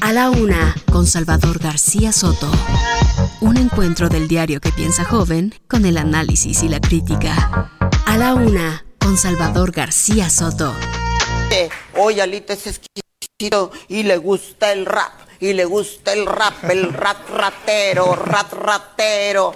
A la una, con Salvador García Soto. Un encuentro del diario que piensa joven con el análisis y la crítica. A la una, con Salvador García Soto. Hoy Alita es exquisito y le gusta el rap. Y le gusta el rap, el rat ratero, rat ratero.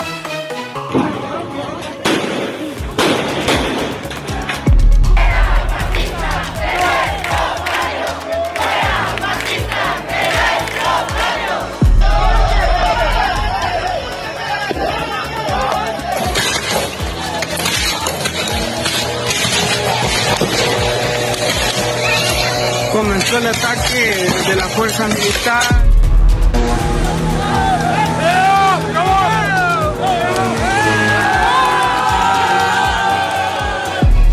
El ataque de la fuerza militar.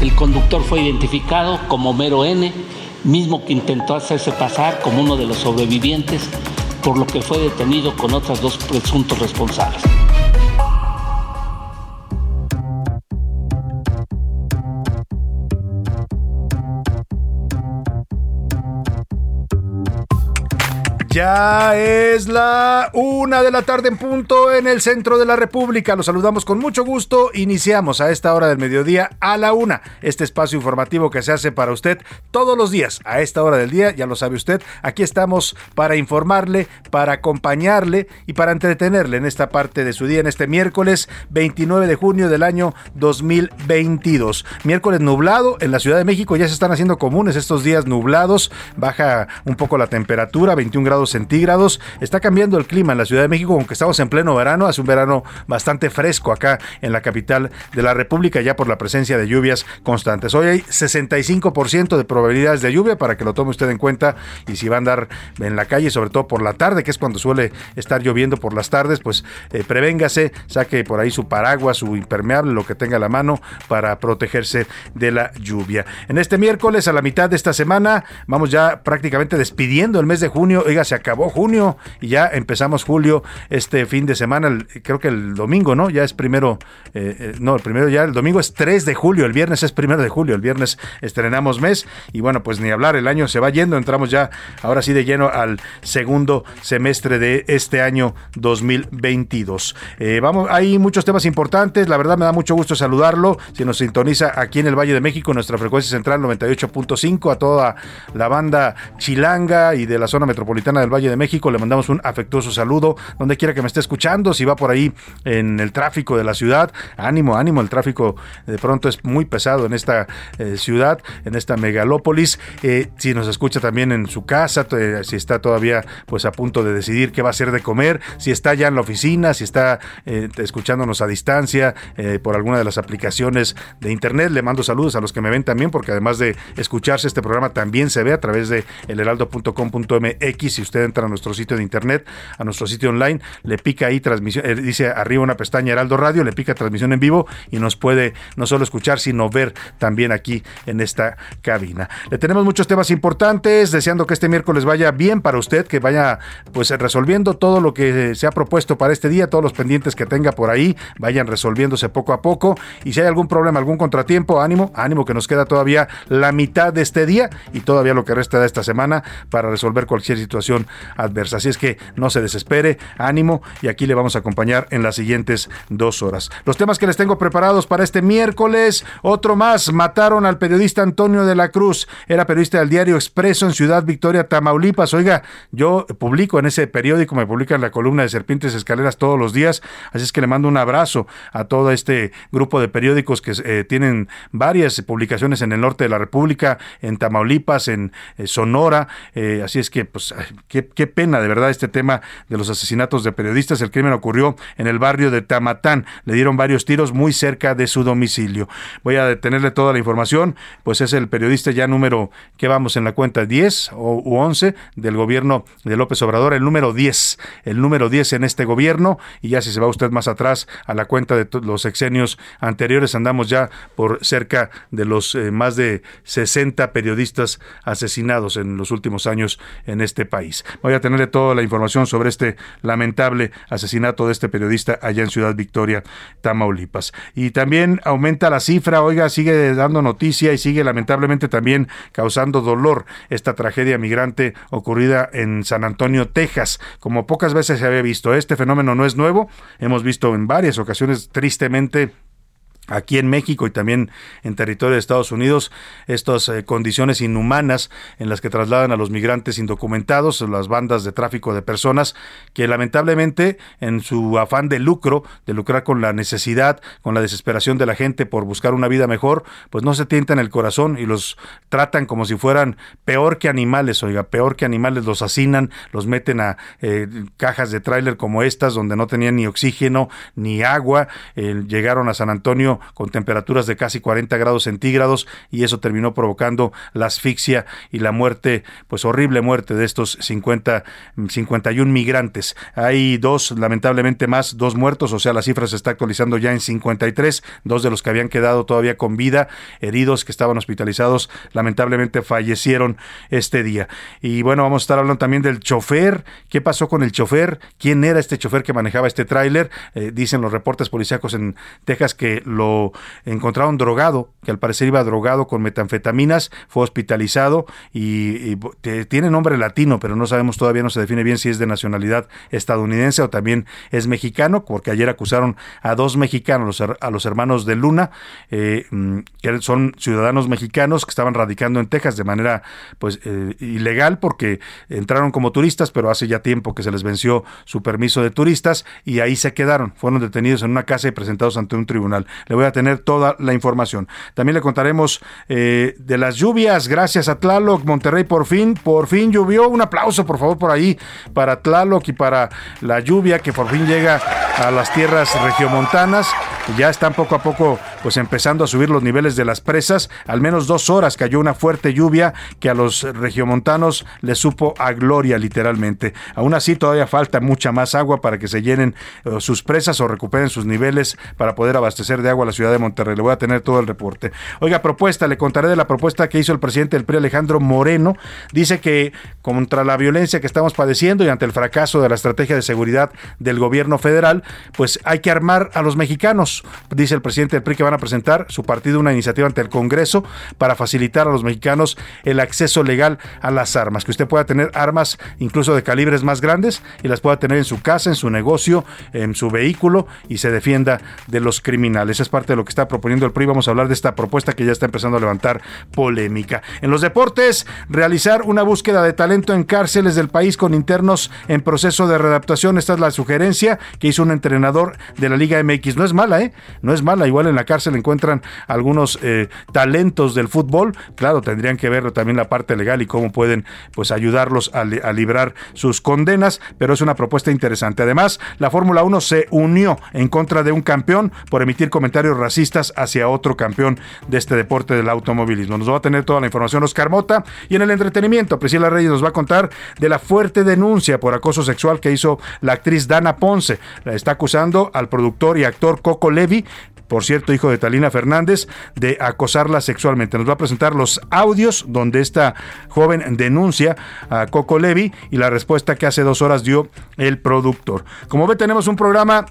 El conductor fue identificado como Mero N, mismo que intentó hacerse pasar como uno de los sobrevivientes, por lo que fue detenido con otras dos presuntos responsables. Ya es la una de la tarde en punto en el centro de la República. Los saludamos con mucho gusto. Iniciamos a esta hora del mediodía a la una. Este espacio informativo que se hace para usted todos los días a esta hora del día. Ya lo sabe usted. Aquí estamos para informarle, para acompañarle y para entretenerle en esta parte de su día, en este miércoles 29 de junio del año 2022. Miércoles nublado en la Ciudad de México. Ya se están haciendo comunes estos días nublados. Baja un poco la temperatura, 21 grados centígrados. Está cambiando el clima en la Ciudad de México, aunque estamos en pleno verano. Hace un verano bastante fresco acá en la capital de la República, ya por la presencia de lluvias constantes. Hoy hay 65% de probabilidades de lluvia para que lo tome usted en cuenta. Y si va a andar en la calle, sobre todo por la tarde, que es cuando suele estar lloviendo por las tardes, pues eh, prevéngase, saque por ahí su paraguas, su impermeable, lo que tenga la mano para protegerse de la lluvia. En este miércoles, a la mitad de esta semana, vamos ya prácticamente despidiendo el mes de junio. Se acabó junio y ya empezamos julio este fin de semana, creo que el domingo, ¿no? Ya es primero, eh, eh, no, el primero ya, el domingo es 3 de julio, el viernes es primero de julio, el viernes estrenamos mes y bueno, pues ni hablar, el año se va yendo, entramos ya ahora sí de lleno al segundo semestre de este año 2022. Eh, vamos, hay muchos temas importantes, la verdad me da mucho gusto saludarlo, si nos sintoniza aquí en el Valle de México, nuestra frecuencia central 98.5, a toda la banda chilanga y de la zona metropolitana del Valle de México. Le mandamos un afectuoso saludo donde quiera que me esté escuchando. Si va por ahí en el tráfico de la ciudad, ánimo, ánimo. El tráfico de pronto es muy pesado en esta eh, ciudad, en esta megalópolis. Eh, si nos escucha también en su casa, si está todavía pues a punto de decidir qué va a hacer de comer, si está ya en la oficina, si está eh, escuchándonos a distancia por alguna de las aplicaciones de internet, le mando saludos a los que me ven también, porque además de escucharse este programa también se ve a través de elheraldo.com.mx usted entra a nuestro sitio de internet, a nuestro sitio online, le pica ahí transmisión, eh, dice arriba una pestaña Heraldo Radio, le pica transmisión en vivo y nos puede no solo escuchar, sino ver también aquí en esta cabina. Le tenemos muchos temas importantes, deseando que este miércoles vaya bien para usted, que vaya pues resolviendo todo lo que se ha propuesto para este día, todos los pendientes que tenga por ahí, vayan resolviéndose poco a poco y si hay algún problema, algún contratiempo, ánimo, ánimo que nos queda todavía la mitad de este día y todavía lo que resta de esta semana para resolver cualquier situación adversa. Así es que no se desespere, ánimo y aquí le vamos a acompañar en las siguientes dos horas. Los temas que les tengo preparados para este miércoles, otro más, mataron al periodista Antonio de la Cruz, era periodista del diario Expreso en Ciudad Victoria, Tamaulipas. Oiga, yo publico en ese periódico, me publican la columna de Serpientes Escaleras todos los días, así es que le mando un abrazo a todo este grupo de periódicos que eh, tienen varias publicaciones en el norte de la República, en Tamaulipas, en eh, Sonora, eh, así es que pues Qué, pena, de verdad, este tema de los asesinatos de periodistas. El crimen ocurrió en el barrio de Tamatán. Le dieron varios tiros muy cerca de su domicilio. Voy a detenerle toda la información, pues es el periodista ya número, que vamos en la cuenta? 10 o, u 11 del gobierno de López Obrador, el número 10, el número 10 en este gobierno. Y ya si se va usted más atrás a la cuenta de los sexenios anteriores, andamos ya por cerca de los eh, más de 60 periodistas asesinados en los últimos años en este país. Voy a tenerle toda la información sobre este lamentable asesinato de este periodista allá en Ciudad Victoria, Tamaulipas. Y también aumenta la cifra, oiga, sigue dando noticia y sigue lamentablemente también causando dolor esta tragedia migrante ocurrida en San Antonio, Texas. Como pocas veces se había visto, este fenómeno no es nuevo, hemos visto en varias ocasiones tristemente aquí en México y también en territorio de Estados Unidos estas eh, condiciones inhumanas en las que trasladan a los migrantes indocumentados, las bandas de tráfico de personas que lamentablemente en su afán de lucro, de lucrar con la necesidad, con la desesperación de la gente por buscar una vida mejor, pues no se tientan el corazón y los tratan como si fueran peor que animales, oiga, peor que animales, los hacinan, los meten a eh, cajas de tráiler como estas donde no tenían ni oxígeno ni agua, eh, llegaron a San Antonio con temperaturas de casi 40 grados centígrados y eso terminó provocando la asfixia y la muerte, pues horrible muerte de estos 50, 51 migrantes. Hay dos, lamentablemente más, dos muertos, o sea, la cifra se está actualizando ya en 53, dos de los que habían quedado todavía con vida, heridos que estaban hospitalizados, lamentablemente fallecieron este día. Y bueno, vamos a estar hablando también del chofer, qué pasó con el chofer, quién era este chofer que manejaba este tráiler, eh, dicen los reportes policíacos en Texas que lo encontraron drogado, que al parecer iba drogado con metanfetaminas, fue hospitalizado y, tiene nombre latino, pero no sabemos todavía, no se define bien si es de nacionalidad estadounidense o también es mexicano, porque ayer acusaron a dos mexicanos, a los hermanos de Luna, eh, mm, que son ciudadanos mexicanos que estaban radicando en Texas de manera pues eh, ilegal porque entraron como turistas, pero hace ya tiempo que se les venció su permiso de turistas y ahí se quedaron, fueron detenidos en una casa y presentados ante un tribunal. Le voy a tener toda la información. También le contaremos eh, de las lluvias, gracias a Tlaloc, Monterrey por fin, por fin llovió. Un aplauso, por favor, por ahí para Tlaloc y para la lluvia que por fin llega a las tierras regiomontanas. Ya están poco a poco pues empezando a subir los niveles de las presas. Al menos dos horas cayó una fuerte lluvia que a los regiomontanos les supo a gloria literalmente. Aún así todavía falta mucha más agua para que se llenen eh, sus presas o recuperen sus niveles para poder abastecer de agua a la ciudad de Monterrey. Le voy a tener todo el reporte. Oiga, propuesta, le contaré de la propuesta que hizo el presidente del PRI Alejandro Moreno. Dice que contra la violencia que estamos padeciendo y ante el fracaso de la estrategia de seguridad del gobierno federal, pues hay que armar a los mexicanos. Dice el presidente del PRI que van a presentar su partido una iniciativa ante el Congreso para facilitar a los mexicanos el acceso legal a las armas, que usted pueda tener armas incluso de calibres más grandes y las pueda tener en su casa, en su negocio, en su vehículo y se defienda de los criminales. Parte de lo que está proponiendo el PRI. Vamos a hablar de esta propuesta que ya está empezando a levantar polémica. En los deportes, realizar una búsqueda de talento en cárceles del país con internos en proceso de readaptación. Esta es la sugerencia que hizo un entrenador de la Liga MX. No es mala, ¿eh? No es mala. Igual en la cárcel encuentran algunos eh, talentos del fútbol. Claro, tendrían que ver también la parte legal y cómo pueden pues ayudarlos a, a librar sus condenas, pero es una propuesta interesante. Además, la Fórmula 1 se unió en contra de un campeón por emitir comentarios racistas hacia otro campeón de este deporte del automovilismo. Nos va a tener toda la información Oscar Mota y en el entretenimiento, Priscila Reyes nos va a contar de la fuerte denuncia por acoso sexual que hizo la actriz Dana Ponce. La está acusando al productor y actor Coco Levi por cierto, hijo de Talina Fernández, de acosarla sexualmente. Nos va a presentar los audios donde esta joven denuncia a Coco Levi y la respuesta que hace dos horas dio el productor. Como ve, tenemos un programa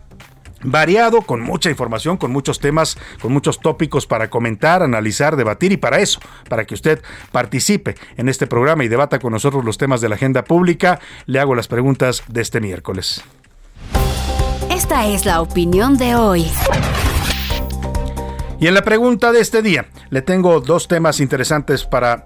variado, con mucha información, con muchos temas, con muchos tópicos para comentar, analizar, debatir y para eso, para que usted participe en este programa y debata con nosotros los temas de la agenda pública, le hago las preguntas de este miércoles. Esta es la opinión de hoy. Y en la pregunta de este día, le tengo dos temas interesantes para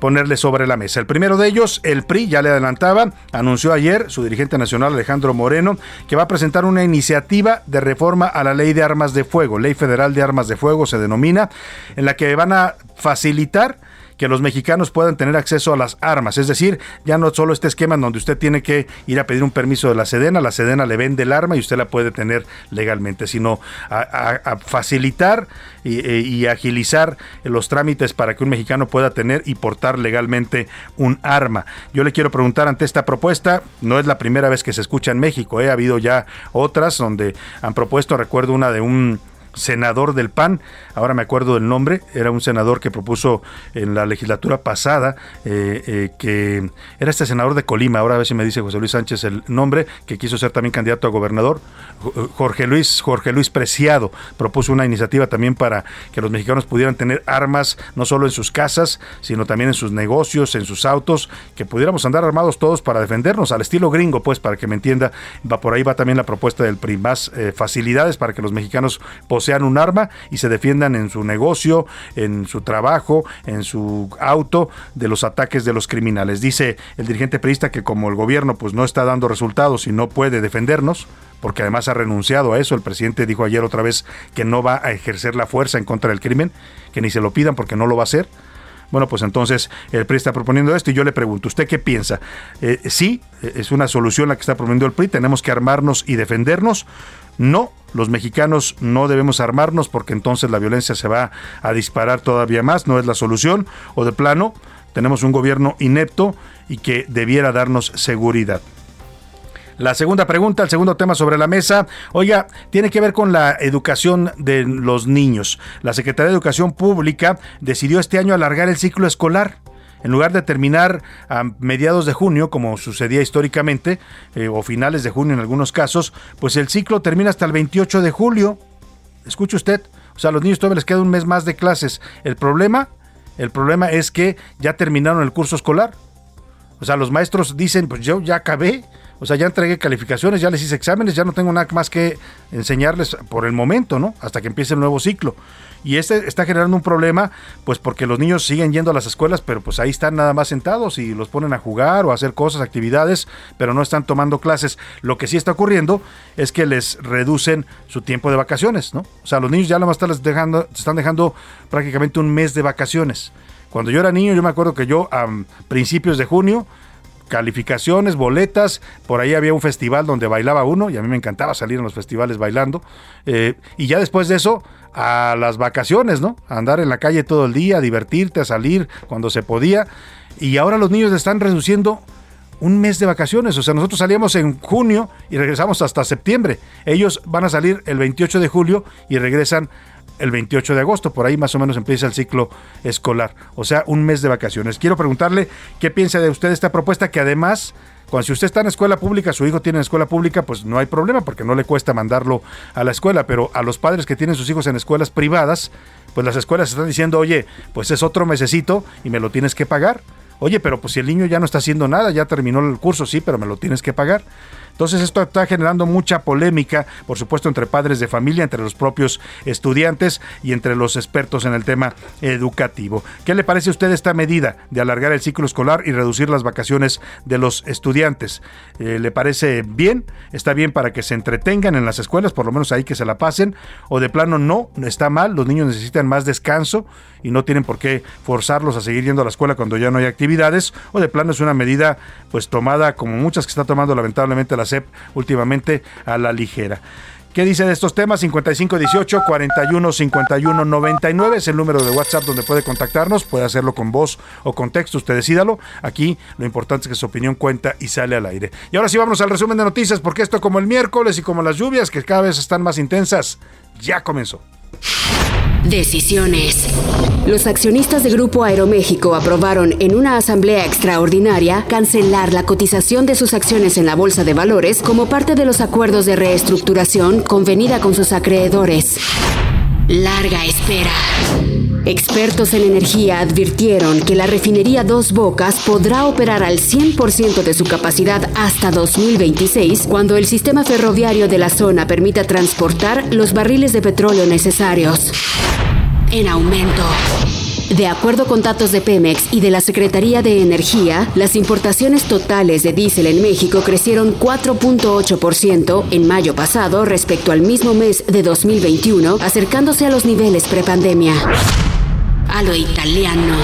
ponerle sobre la mesa. El primero de ellos, el PRI, ya le adelantaba, anunció ayer su dirigente nacional Alejandro Moreno que va a presentar una iniciativa de reforma a la ley de armas de fuego, ley federal de armas de fuego se denomina, en la que van a facilitar que los mexicanos puedan tener acceso a las armas. Es decir, ya no solo este esquema en donde usted tiene que ir a pedir un permiso de la Sedena, la Sedena le vende el arma y usted la puede tener legalmente, sino a, facilitar e, y, agilizar los trámites para que un mexicano pueda tener y portar legalmente un arma. Yo le quiero preguntar ante esta propuesta, no es la primera vez que se escucha en México, ¿eh? ha habido ya otras donde han propuesto, recuerdo una de un senador del PAN, ahora me acuerdo del nombre, era un senador que propuso en la legislatura pasada, eh, eh, que era este senador de Colima, ahora a ver si me dice José Luis Sánchez el nombre, que quiso ser también candidato a gobernador, Jorge Luis, Jorge Luis Preciado, propuso una iniciativa también para que los mexicanos pudieran tener armas no solo en sus casas, sino también en sus negocios, en sus autos, que pudiéramos andar armados todos para defendernos, al estilo gringo, pues, para que me entienda, va por ahí va también la propuesta del PRI, más eh, facilidades para que los mexicanos sean un arma y se defiendan en su negocio, en su trabajo, en su auto de los ataques de los criminales. Dice el dirigente periodista que como el gobierno pues no está dando resultados y no puede defendernos, porque además ha renunciado a eso, el presidente dijo ayer otra vez que no va a ejercer la fuerza en contra del crimen, que ni se lo pidan porque no lo va a hacer. Bueno, pues entonces el PRI está proponiendo esto y yo le pregunto, ¿usted qué piensa? Eh, sí, es una solución la que está proponiendo el PRI, tenemos que armarnos y defendernos. No, los mexicanos no debemos armarnos porque entonces la violencia se va a disparar todavía más, no es la solución, o de plano, tenemos un gobierno inepto y que debiera darnos seguridad. La segunda pregunta, el segundo tema sobre la mesa, oiga, tiene que ver con la educación de los niños. La Secretaría de Educación Pública decidió este año alargar el ciclo escolar en lugar de terminar a mediados de junio, como sucedía históricamente, eh, o finales de junio en algunos casos, pues el ciclo termina hasta el 28 de julio. Escuche usted, o sea, a los niños todavía les queda un mes más de clases. El problema, el problema es que ya terminaron el curso escolar. O sea, los maestros dicen, pues yo ya acabé, o sea, ya entregué calificaciones, ya les hice exámenes, ya no tengo nada más que enseñarles por el momento, ¿no? Hasta que empiece el nuevo ciclo. Y este está generando un problema, pues porque los niños siguen yendo a las escuelas, pero pues ahí están nada más sentados y los ponen a jugar o a hacer cosas, actividades, pero no están tomando clases. Lo que sí está ocurriendo es que les reducen su tiempo de vacaciones, ¿no? O sea, los niños ya nada más están dejando, están dejando prácticamente un mes de vacaciones. Cuando yo era niño, yo me acuerdo que yo a principios de junio calificaciones, boletas. Por ahí había un festival donde bailaba uno y a mí me encantaba salir en los festivales bailando. Eh, y ya después de eso, a las vacaciones, ¿no? Andar en la calle todo el día, a divertirte, a salir cuando se podía. Y ahora los niños están reduciendo un mes de vacaciones. O sea, nosotros salíamos en junio y regresamos hasta septiembre. Ellos van a salir el 28 de julio y regresan el 28 de agosto, por ahí más o menos empieza el ciclo escolar, o sea, un mes de vacaciones. Quiero preguntarle qué piensa de usted esta propuesta que además cuando si usted está en escuela pública, su hijo tiene en escuela pública, pues no hay problema porque no le cuesta mandarlo a la escuela, pero a los padres que tienen sus hijos en escuelas privadas, pues las escuelas están diciendo, oye, pues es otro mesecito y me lo tienes que pagar. Oye, pero pues si el niño ya no está haciendo nada, ya terminó el curso, sí, pero me lo tienes que pagar. Entonces esto está generando mucha polémica, por supuesto, entre padres de familia, entre los propios estudiantes y entre los expertos en el tema educativo. ¿Qué le parece a usted esta medida de alargar el ciclo escolar y reducir las vacaciones de los estudiantes? Eh, ¿Le parece bien? ¿Está bien para que se entretengan en las escuelas, por lo menos ahí que se la pasen? ¿O de plano no? ¿Está mal? Los niños necesitan más descanso y no tienen por qué forzarlos a seguir yendo a la escuela cuando ya no hay actividades. ¿O de plano es una medida pues tomada como muchas que está tomando lamentablemente la SEP últimamente a la ligera. ¿Qué dice de estos temas? 5518 41 51 99 es el número de WhatsApp donde puede contactarnos. Puede hacerlo con voz o con texto, usted decídalo. Aquí lo importante es que su opinión cuenta y sale al aire. Y ahora sí vamos al resumen de noticias, porque esto como el miércoles y como las lluvias que cada vez están más intensas, ya comenzó. Decisiones. Los accionistas de Grupo Aeroméxico aprobaron en una asamblea extraordinaria cancelar la cotización de sus acciones en la Bolsa de Valores como parte de los acuerdos de reestructuración convenida con sus acreedores. Larga espera. Expertos en energía advirtieron que la refinería Dos Bocas podrá operar al 100% de su capacidad hasta 2026, cuando el sistema ferroviario de la zona permita transportar los barriles de petróleo necesarios en aumento. De acuerdo con datos de Pemex y de la Secretaría de Energía, las importaciones totales de diésel en México crecieron 4.8% en mayo pasado respecto al mismo mes de 2021, acercándose a los niveles prepandemia. A lo italiano.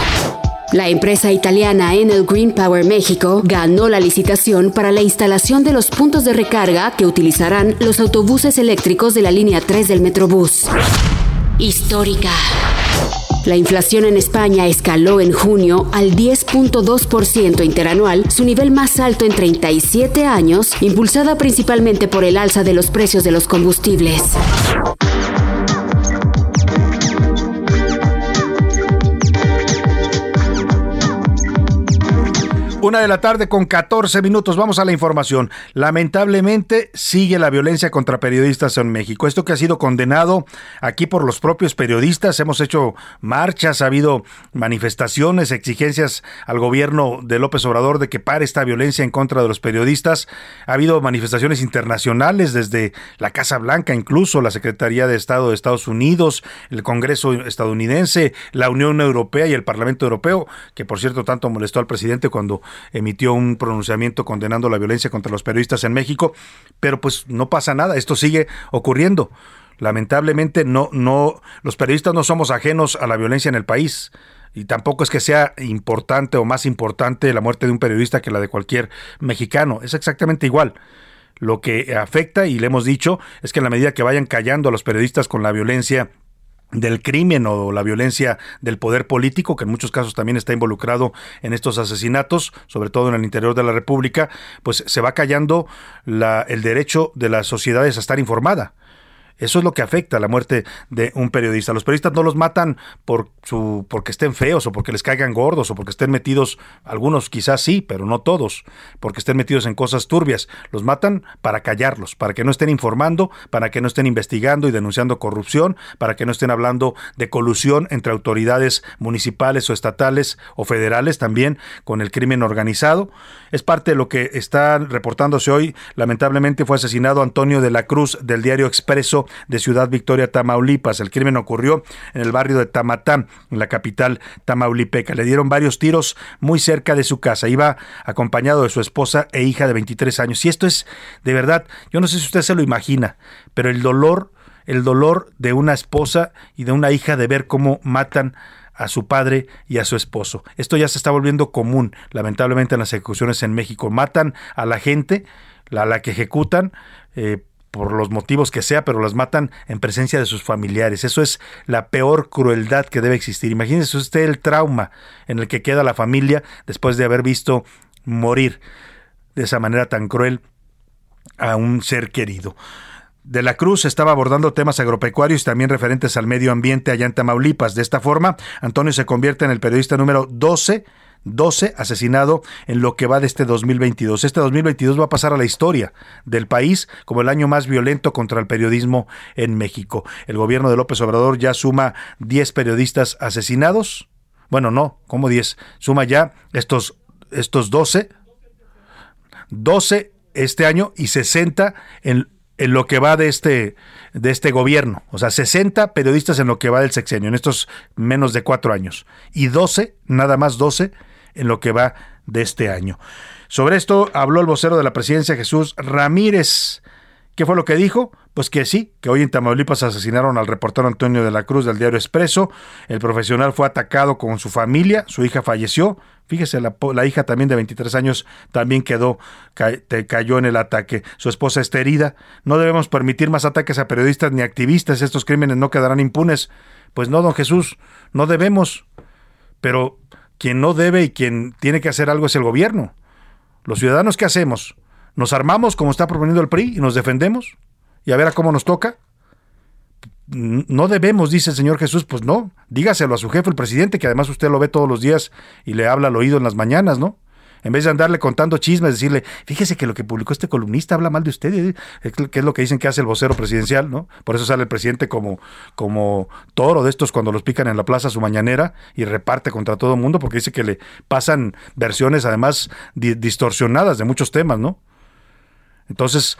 La empresa italiana Enel Green Power México ganó la licitación para la instalación de los puntos de recarga que utilizarán los autobuses eléctricos de la línea 3 del Metrobús. Histórica. La inflación en España escaló en junio al 10.2% interanual, su nivel más alto en 37 años, impulsada principalmente por el alza de los precios de los combustibles. Una de la tarde con 14 minutos. Vamos a la información. Lamentablemente sigue la violencia contra periodistas en México. Esto que ha sido condenado aquí por los propios periodistas. Hemos hecho marchas, ha habido manifestaciones, exigencias al gobierno de López Obrador de que pare esta violencia en contra de los periodistas. Ha habido manifestaciones internacionales desde la Casa Blanca, incluso la Secretaría de Estado de Estados Unidos, el Congreso estadounidense, la Unión Europea y el Parlamento Europeo, que por cierto tanto molestó al presidente cuando emitió un pronunciamiento condenando la violencia contra los periodistas en México, pero pues no pasa nada, esto sigue ocurriendo. Lamentablemente no no los periodistas no somos ajenos a la violencia en el país y tampoco es que sea importante o más importante la muerte de un periodista que la de cualquier mexicano, es exactamente igual. Lo que afecta, y le hemos dicho, es que en la medida que vayan callando a los periodistas con la violencia del crimen o la violencia del poder político, que en muchos casos también está involucrado en estos asesinatos, sobre todo en el interior de la República, pues se va callando la, el derecho de las sociedades a estar informada. Eso es lo que afecta a la muerte de un periodista. Los periodistas no los matan por su, porque estén feos o porque les caigan gordos o porque estén metidos, algunos quizás sí, pero no todos, porque estén metidos en cosas turbias. Los matan para callarlos, para que no estén informando, para que no estén investigando y denunciando corrupción, para que no estén hablando de colusión entre autoridades municipales o estatales o federales también con el crimen organizado. Es parte de lo que está reportándose hoy. Lamentablemente fue asesinado Antonio de la Cruz del diario Expreso de Ciudad Victoria, Tamaulipas. El crimen ocurrió en el barrio de Tamatán, en la capital tamaulipeca. Le dieron varios tiros muy cerca de su casa. Iba acompañado de su esposa e hija de 23 años. Y esto es, de verdad, yo no sé si usted se lo imagina, pero el dolor, el dolor de una esposa y de una hija de ver cómo matan a su padre y a su esposo. Esto ya se está volviendo común, lamentablemente, en las ejecuciones en México. Matan a la gente, a la que ejecutan, eh, por los motivos que sea, pero las matan en presencia de sus familiares. Eso es la peor crueldad que debe existir. Imagínese usted el trauma en el que queda la familia después de haber visto morir de esa manera tan cruel a un ser querido. De la Cruz estaba abordando temas agropecuarios y también referentes al medio ambiente allá en Tamaulipas. De esta forma, Antonio se convierte en el periodista número 12 12 asesinado en lo que va de este 2022. Este 2022 va a pasar a la historia del país como el año más violento contra el periodismo en México. El gobierno de López Obrador ya suma 10 periodistas asesinados. Bueno, no, como 10. Suma ya estos, estos 12. 12 este año y 60 en, en lo que va de este, de este gobierno. O sea, 60 periodistas en lo que va del sexenio, en estos menos de cuatro años. Y 12, nada más 12 en lo que va de este año. Sobre esto habló el vocero de la presidencia Jesús Ramírez. ¿Qué fue lo que dijo? Pues que sí, que hoy en Tamaulipas asesinaron al reportero Antonio de la Cruz del diario Expreso. El profesional fue atacado con su familia, su hija falleció. Fíjese, la, hija también de 23 años también quedó, cayó en el ataque. Su esposa está herida. No debemos permitir más ataques a periodistas ni activistas. Estos crímenes no quedarán impunes. Pues no, don Jesús, no debemos. Pero quien no debe y quien tiene que hacer algo es el gobierno. Los ciudadanos, ¿qué hacemos? ¿Nos armamos como está proponiendo el PRI y nos defendemos? ¿Y a ver a cómo nos toca? No debemos, dice el Señor Jesús, pues no, dígaselo a su jefe, el presidente, que además usted lo ve todos los días y le habla al oído en las mañanas, ¿no? En vez de andarle contando chismes, decirle, fíjese que lo que publicó este columnista habla mal de usted, ¿eh? que es lo que dicen que hace el vocero presidencial, ¿no? Por eso sale el presidente como, como toro de estos cuando los pican en la plaza su mañanera y reparte contra todo el mundo, porque dice que le pasan versiones además distorsionadas de muchos temas, ¿no? Entonces,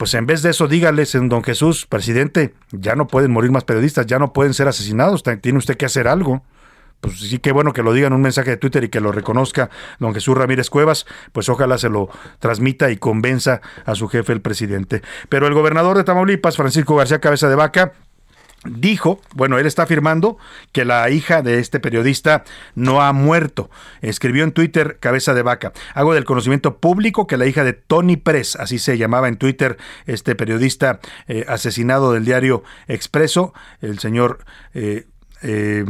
pues en vez de eso, dígales en don Jesús, presidente, ya no pueden morir más periodistas, ya no pueden ser asesinados, tiene usted que hacer algo pues sí, qué bueno que lo digan un mensaje de Twitter y que lo reconozca don Jesús Ramírez Cuevas, pues ojalá se lo transmita y convenza a su jefe el presidente. Pero el gobernador de Tamaulipas, Francisco García Cabeza de Vaca, dijo, bueno, él está afirmando que la hija de este periodista no ha muerto. Escribió en Twitter cabeza de vaca. Hago del conocimiento público que la hija de Tony Press, así se llamaba en Twitter este periodista eh, asesinado del diario Expreso, el señor eh, eh,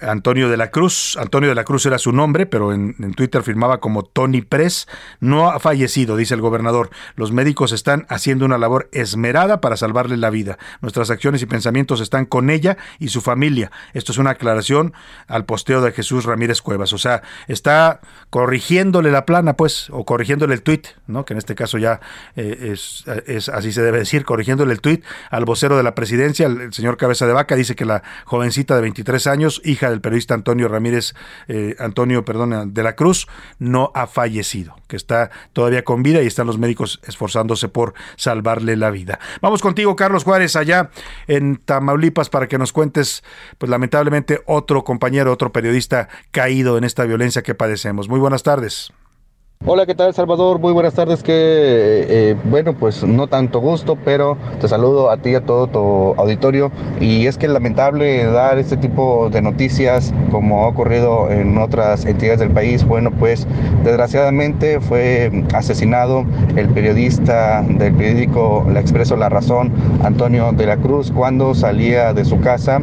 Antonio de la Cruz. Antonio de la Cruz era su nombre, pero en, Twitter firmaba como Tony Press. No ha fallecido, dice el gobernador. Los médicos están haciendo una labor esmerada para salvarle la vida. Nuestras acciones y pensamientos están con ella y su familia. Esto es una aclaración al posteo de Jesús Ramírez Cuevas. O sea, está corrigiéndole la plana, pues, o corrigiéndole el tuit, ¿no? que en este caso ya eh, es, es, así se debe decir, corrigiéndole el tuit al vocero de la presidencia, el, el señor Cabeza de Vaca, dice que la jovencita de 23 años, hija del periodista Antonio Ramírez, eh, Antonio, perdón, de la Cruz, no ha fallecido, que está todavía con vida y están los médicos esforzándose por salvarle la vida. Vamos contigo, Carlos Juárez, allá en Tamaulipas, para que nos cuentes, pues lamentablemente, otro compañero, otro periodista caído en esta violencia que padecemos. Muy buenas tardes. Hola, ¿qué tal Salvador? Muy buenas tardes. Que eh, bueno, pues no tanto gusto, pero te saludo a ti y a todo tu auditorio. Y es que es lamentable dar este tipo de noticias como ha ocurrido en otras entidades del país. Bueno, pues desgraciadamente fue asesinado el periodista del periódico La Expreso La Razón, Antonio de la Cruz, cuando salía de su casa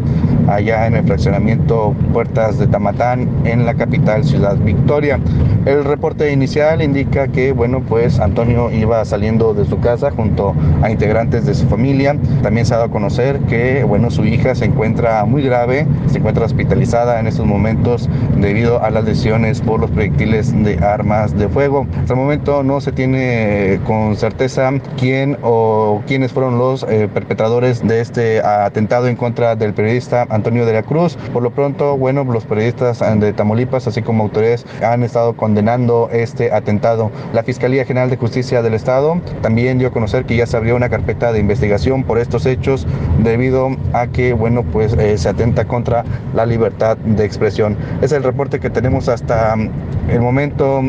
allá en el fraccionamiento Puertas de Tamatán en la capital Ciudad Victoria. El reporte inicial indica que, bueno, pues Antonio iba saliendo de su casa junto a integrantes de su familia. También se ha dado a conocer que, bueno, su hija se encuentra muy grave, se encuentra hospitalizada en estos momentos debido a las lesiones por los proyectiles de armas de fuego. Hasta el momento no se tiene con certeza quién o quiénes fueron los eh, perpetradores de este atentado en contra del periodista Antonio de la Cruz. Por lo pronto, bueno, los periodistas de Tamaulipas, así como autoridades, han estado condenando este atentado. La Fiscalía General de Justicia del Estado también dio a conocer que ya se abrió una carpeta de investigación por estos hechos debido a que, bueno, pues eh, se atenta contra la libertad de expresión. Es el reporte que tenemos hasta mm, el momento.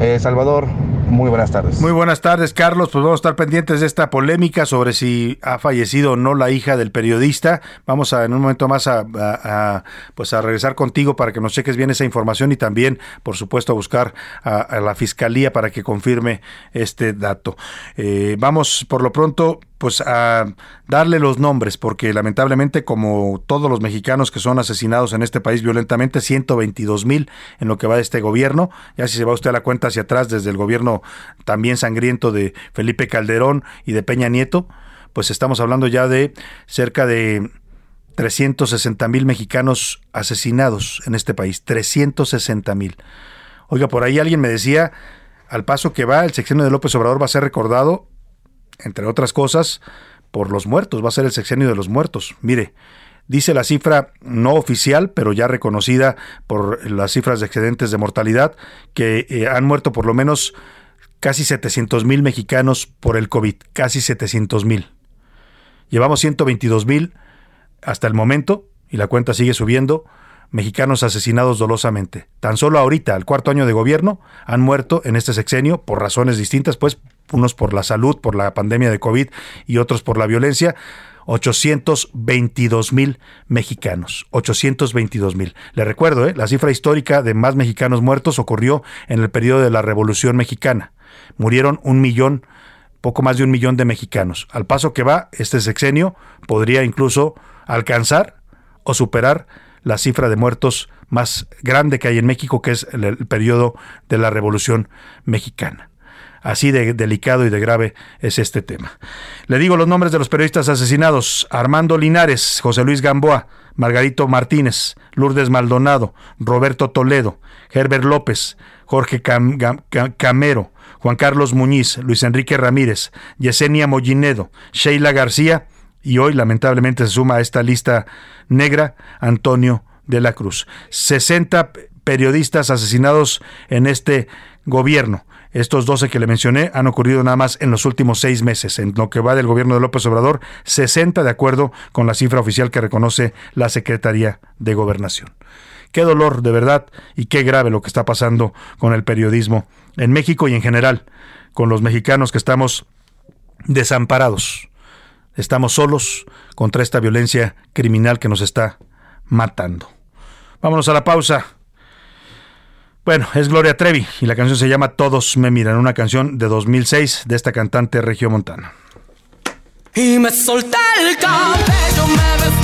Eh, Salvador, muy buenas tardes. Muy buenas tardes, Carlos. Pues vamos a estar pendientes de esta polémica sobre si ha fallecido o no la hija del periodista. Vamos a en un momento más a, pues a regresar contigo para que nos cheques bien esa información y también, por supuesto, a buscar a, la fiscalía para que confirme este dato. Eh, vamos por lo pronto pues a darle los nombres, porque lamentablemente como todos los mexicanos que son asesinados en este país violentamente, 122 mil en lo que va de este gobierno, ya si se va usted a la cuenta hacia atrás desde el gobierno también sangriento de Felipe Calderón y de Peña Nieto, pues estamos hablando ya de cerca de 360 mil mexicanos asesinados en este país, 360 mil. Oiga, por ahí alguien me decía, al paso que va, el sexenio de López Obrador va a ser recordado entre otras cosas, por los muertos, va a ser el sexenio de los muertos. Mire, dice la cifra no oficial, pero ya reconocida por las cifras de excedentes de mortalidad, que eh, han muerto por lo menos casi 700 mil mexicanos por el COVID, casi 700 mil. Llevamos 122 mil hasta el momento, y la cuenta sigue subiendo, mexicanos asesinados dolosamente. Tan solo ahorita, al cuarto año de gobierno, han muerto en este sexenio por razones distintas, pues unos por la salud, por la pandemia de COVID y otros por la violencia. 822 mil mexicanos, 822 mil. Le recuerdo, ¿eh? la cifra histórica de más mexicanos muertos ocurrió en el periodo de la Revolución Mexicana. Murieron un millón, poco más de un millón de mexicanos. Al paso que va, este sexenio podría incluso alcanzar o superar la cifra de muertos más grande que hay en México, que es el periodo de la Revolución Mexicana. Así de delicado y de grave es este tema. Le digo los nombres de los periodistas asesinados. Armando Linares, José Luis Gamboa, Margarito Martínez, Lourdes Maldonado, Roberto Toledo, Herbert López, Jorge Camero, Juan Carlos Muñiz, Luis Enrique Ramírez, Yesenia Mollinedo, Sheila García y hoy lamentablemente se suma a esta lista negra Antonio de la Cruz. 60 periodistas asesinados en este gobierno. Estos 12 que le mencioné han ocurrido nada más en los últimos seis meses. En lo que va del gobierno de López Obrador, 60 de acuerdo con la cifra oficial que reconoce la Secretaría de Gobernación. Qué dolor, de verdad, y qué grave lo que está pasando con el periodismo en México y en general, con los mexicanos que estamos desamparados. Estamos solos contra esta violencia criminal que nos está matando. Vámonos a la pausa. Bueno, es Gloria Trevi y la canción se llama Todos me miran, una canción de 2006 de esta cantante regiomontana. Y me solté el cabello, me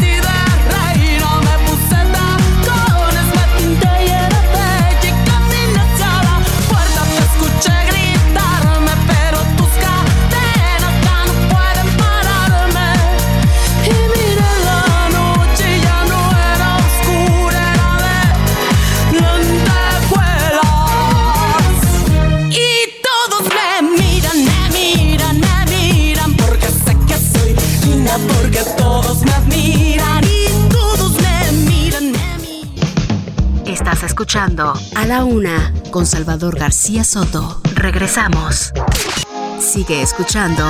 A la Una con Salvador García Soto. Regresamos. Sigue escuchando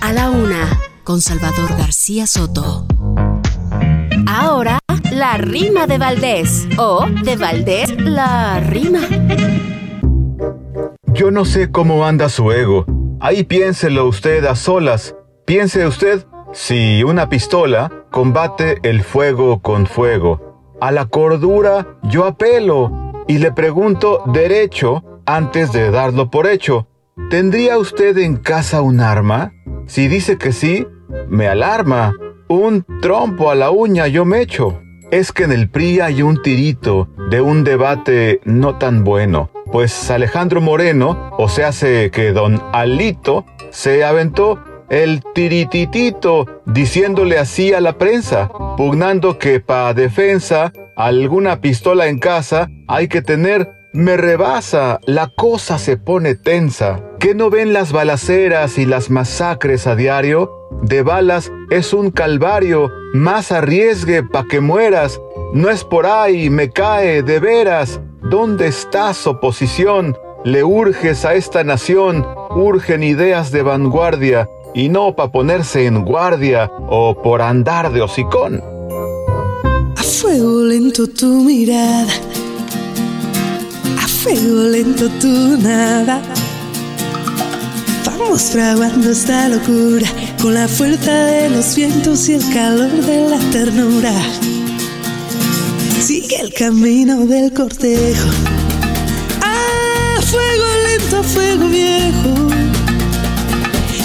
A la Una con Salvador García Soto. Ahora, la rima de Valdés. O de Valdés, la rima. Yo no sé cómo anda su ego. Ahí piénselo usted a solas. Piense usted si una pistola combate el fuego con fuego. A la cordura yo apelo y le pregunto derecho antes de darlo por hecho. ¿Tendría usted en casa un arma? Si dice que sí, me alarma. Un trompo a la uña yo me echo. Es que en el PRI hay un tirito de un debate no tan bueno, pues Alejandro Moreno, o se hace que don Alito, se aventó el tirititito diciéndole así a la prensa, pugnando que pa' defensa alguna pistola en casa hay que tener me rebasa, la cosa se pone tensa. ¿Qué no ven las balaceras y las masacres a diario? De balas es un calvario, más arriesgue pa' que mueras. No es por ahí, me cae, de veras. ¿Dónde estás, oposición? Le urges a esta nación, urgen ideas de vanguardia, y no pa' ponerse en guardia o por andar de hocicón. Fuego lento tu mirada, a fuego lento tu nada. Vamos fraguando esta locura con la fuerza de los vientos y el calor de la ternura. Sigue el camino del cortejo. A fuego lento, a fuego viejo.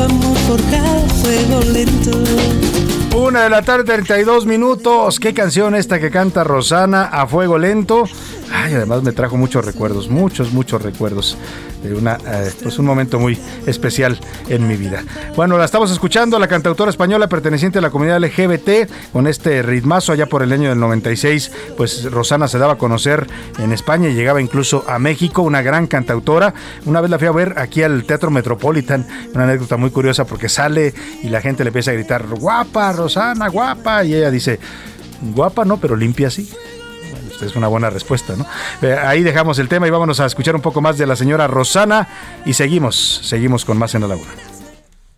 sentimiento, amor, por cada fuego lento. Una de la tarde, 32 minutos. Qué canción esta que canta Rosana a fuego lento. Ay, además me trajo muchos recuerdos, muchos, muchos recuerdos de una, eh, pues un momento muy especial en mi vida. Bueno, la estamos escuchando, la cantautora española perteneciente a la comunidad LGBT, con este ritmazo allá por el año del 96, pues Rosana se daba a conocer en España y llegaba incluso a México, una gran cantautora. Una vez la fui a ver aquí al Teatro Metropolitan, una anécdota muy curiosa porque sale y la gente le empieza a gritar, guapa, Rosana, guapa, y ella dice, guapa no, pero limpia sí es una buena respuesta, ¿no? Eh, ahí dejamos el tema y vámonos a escuchar un poco más de la señora Rosana y seguimos, seguimos con más en la laguna.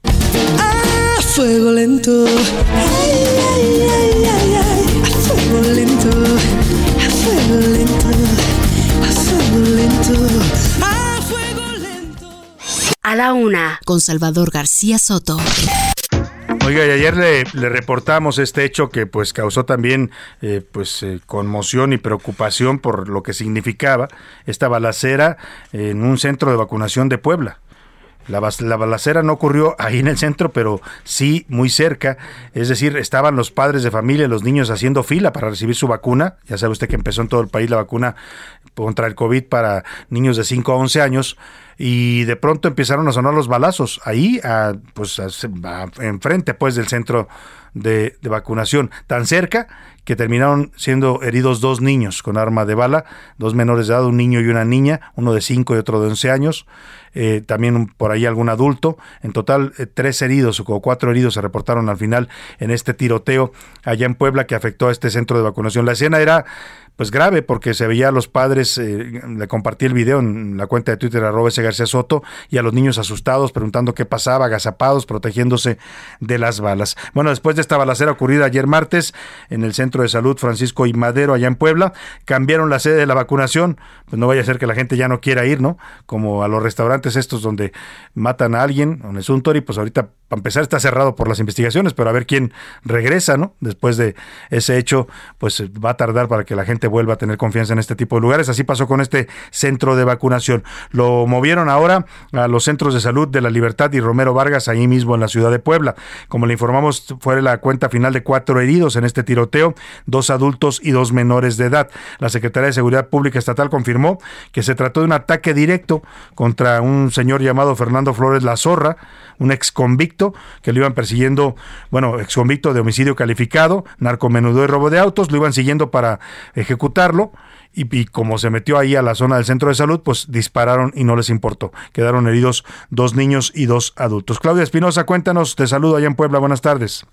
A fuego lento. Ay, ay, ay, ay, ay. A fuego lento. A fuego lento. A fuego lento. A fuego lento. A la Una con Salvador García Soto. Oiga, y ayer le, reportamos este hecho que pues causó también eh, pues eh, conmoción y preocupación por lo que significaba esta balacera en un centro de vacunación de Puebla. La, la, balacera no ocurrió ahí en el centro, pero sí muy cerca. Es decir, estaban los padres de familia, los niños haciendo fila para recibir su vacuna. Ya sabe usted que empezó en todo el país la vacuna contra el COVID para niños de 5 a 11 años. Y de pronto empezaron a sonar los balazos ahí, a, pues a, enfrente pues del centro de, de vacunación. Tan cerca que terminaron siendo heridos dos niños con arma de bala, dos menores de edad, un niño y una niña, uno de 5 y otro de 11 años, eh, también por ahí algún adulto. En total, eh, tres heridos o cuatro heridos se reportaron al final en este tiroteo allá en Puebla que afectó a este centro de vacunación. La escena era pues grave porque se veía a los padres, eh, le compartí el video en la cuenta de Twitter arroba ese García Soto y a los niños asustados preguntando qué pasaba, agazapados, protegiéndose de las balas. Bueno, después de esta balacera ocurrida ayer martes en el Centro de Salud Francisco y Madero allá en Puebla, cambiaron la sede de la vacunación, pues no vaya a ser que la gente ya no quiera ir, ¿no? Como a los restaurantes estos donde matan a alguien, en el Suntory, pues ahorita para empezar está cerrado por las investigaciones, pero a ver quién regresa, ¿no? Después de ese hecho, pues va a tardar para que la gente vuelva a tener confianza en este tipo de lugares. Así pasó con este centro de vacunación. Lo movieron ahora a los centros de salud de la Libertad y Romero Vargas, ahí mismo en la ciudad de Puebla. Como le informamos, fue la cuenta final de cuatro heridos en este tiroteo, dos adultos y dos menores de edad. La Secretaría de Seguridad Pública Estatal confirmó que se trató de un ataque directo contra un señor llamado Fernando Flores La Zorra, un ex convicto que lo iban persiguiendo, bueno, ex convicto de homicidio calificado, narcomenudo y robo de autos, lo iban siguiendo para ejecutarlo. Y, como se metió ahí a la zona del centro de salud, pues dispararon y no les importó. Quedaron heridos dos niños y dos adultos. Claudia Espinosa, cuéntanos, te saludo allá en Puebla, buenas tardes.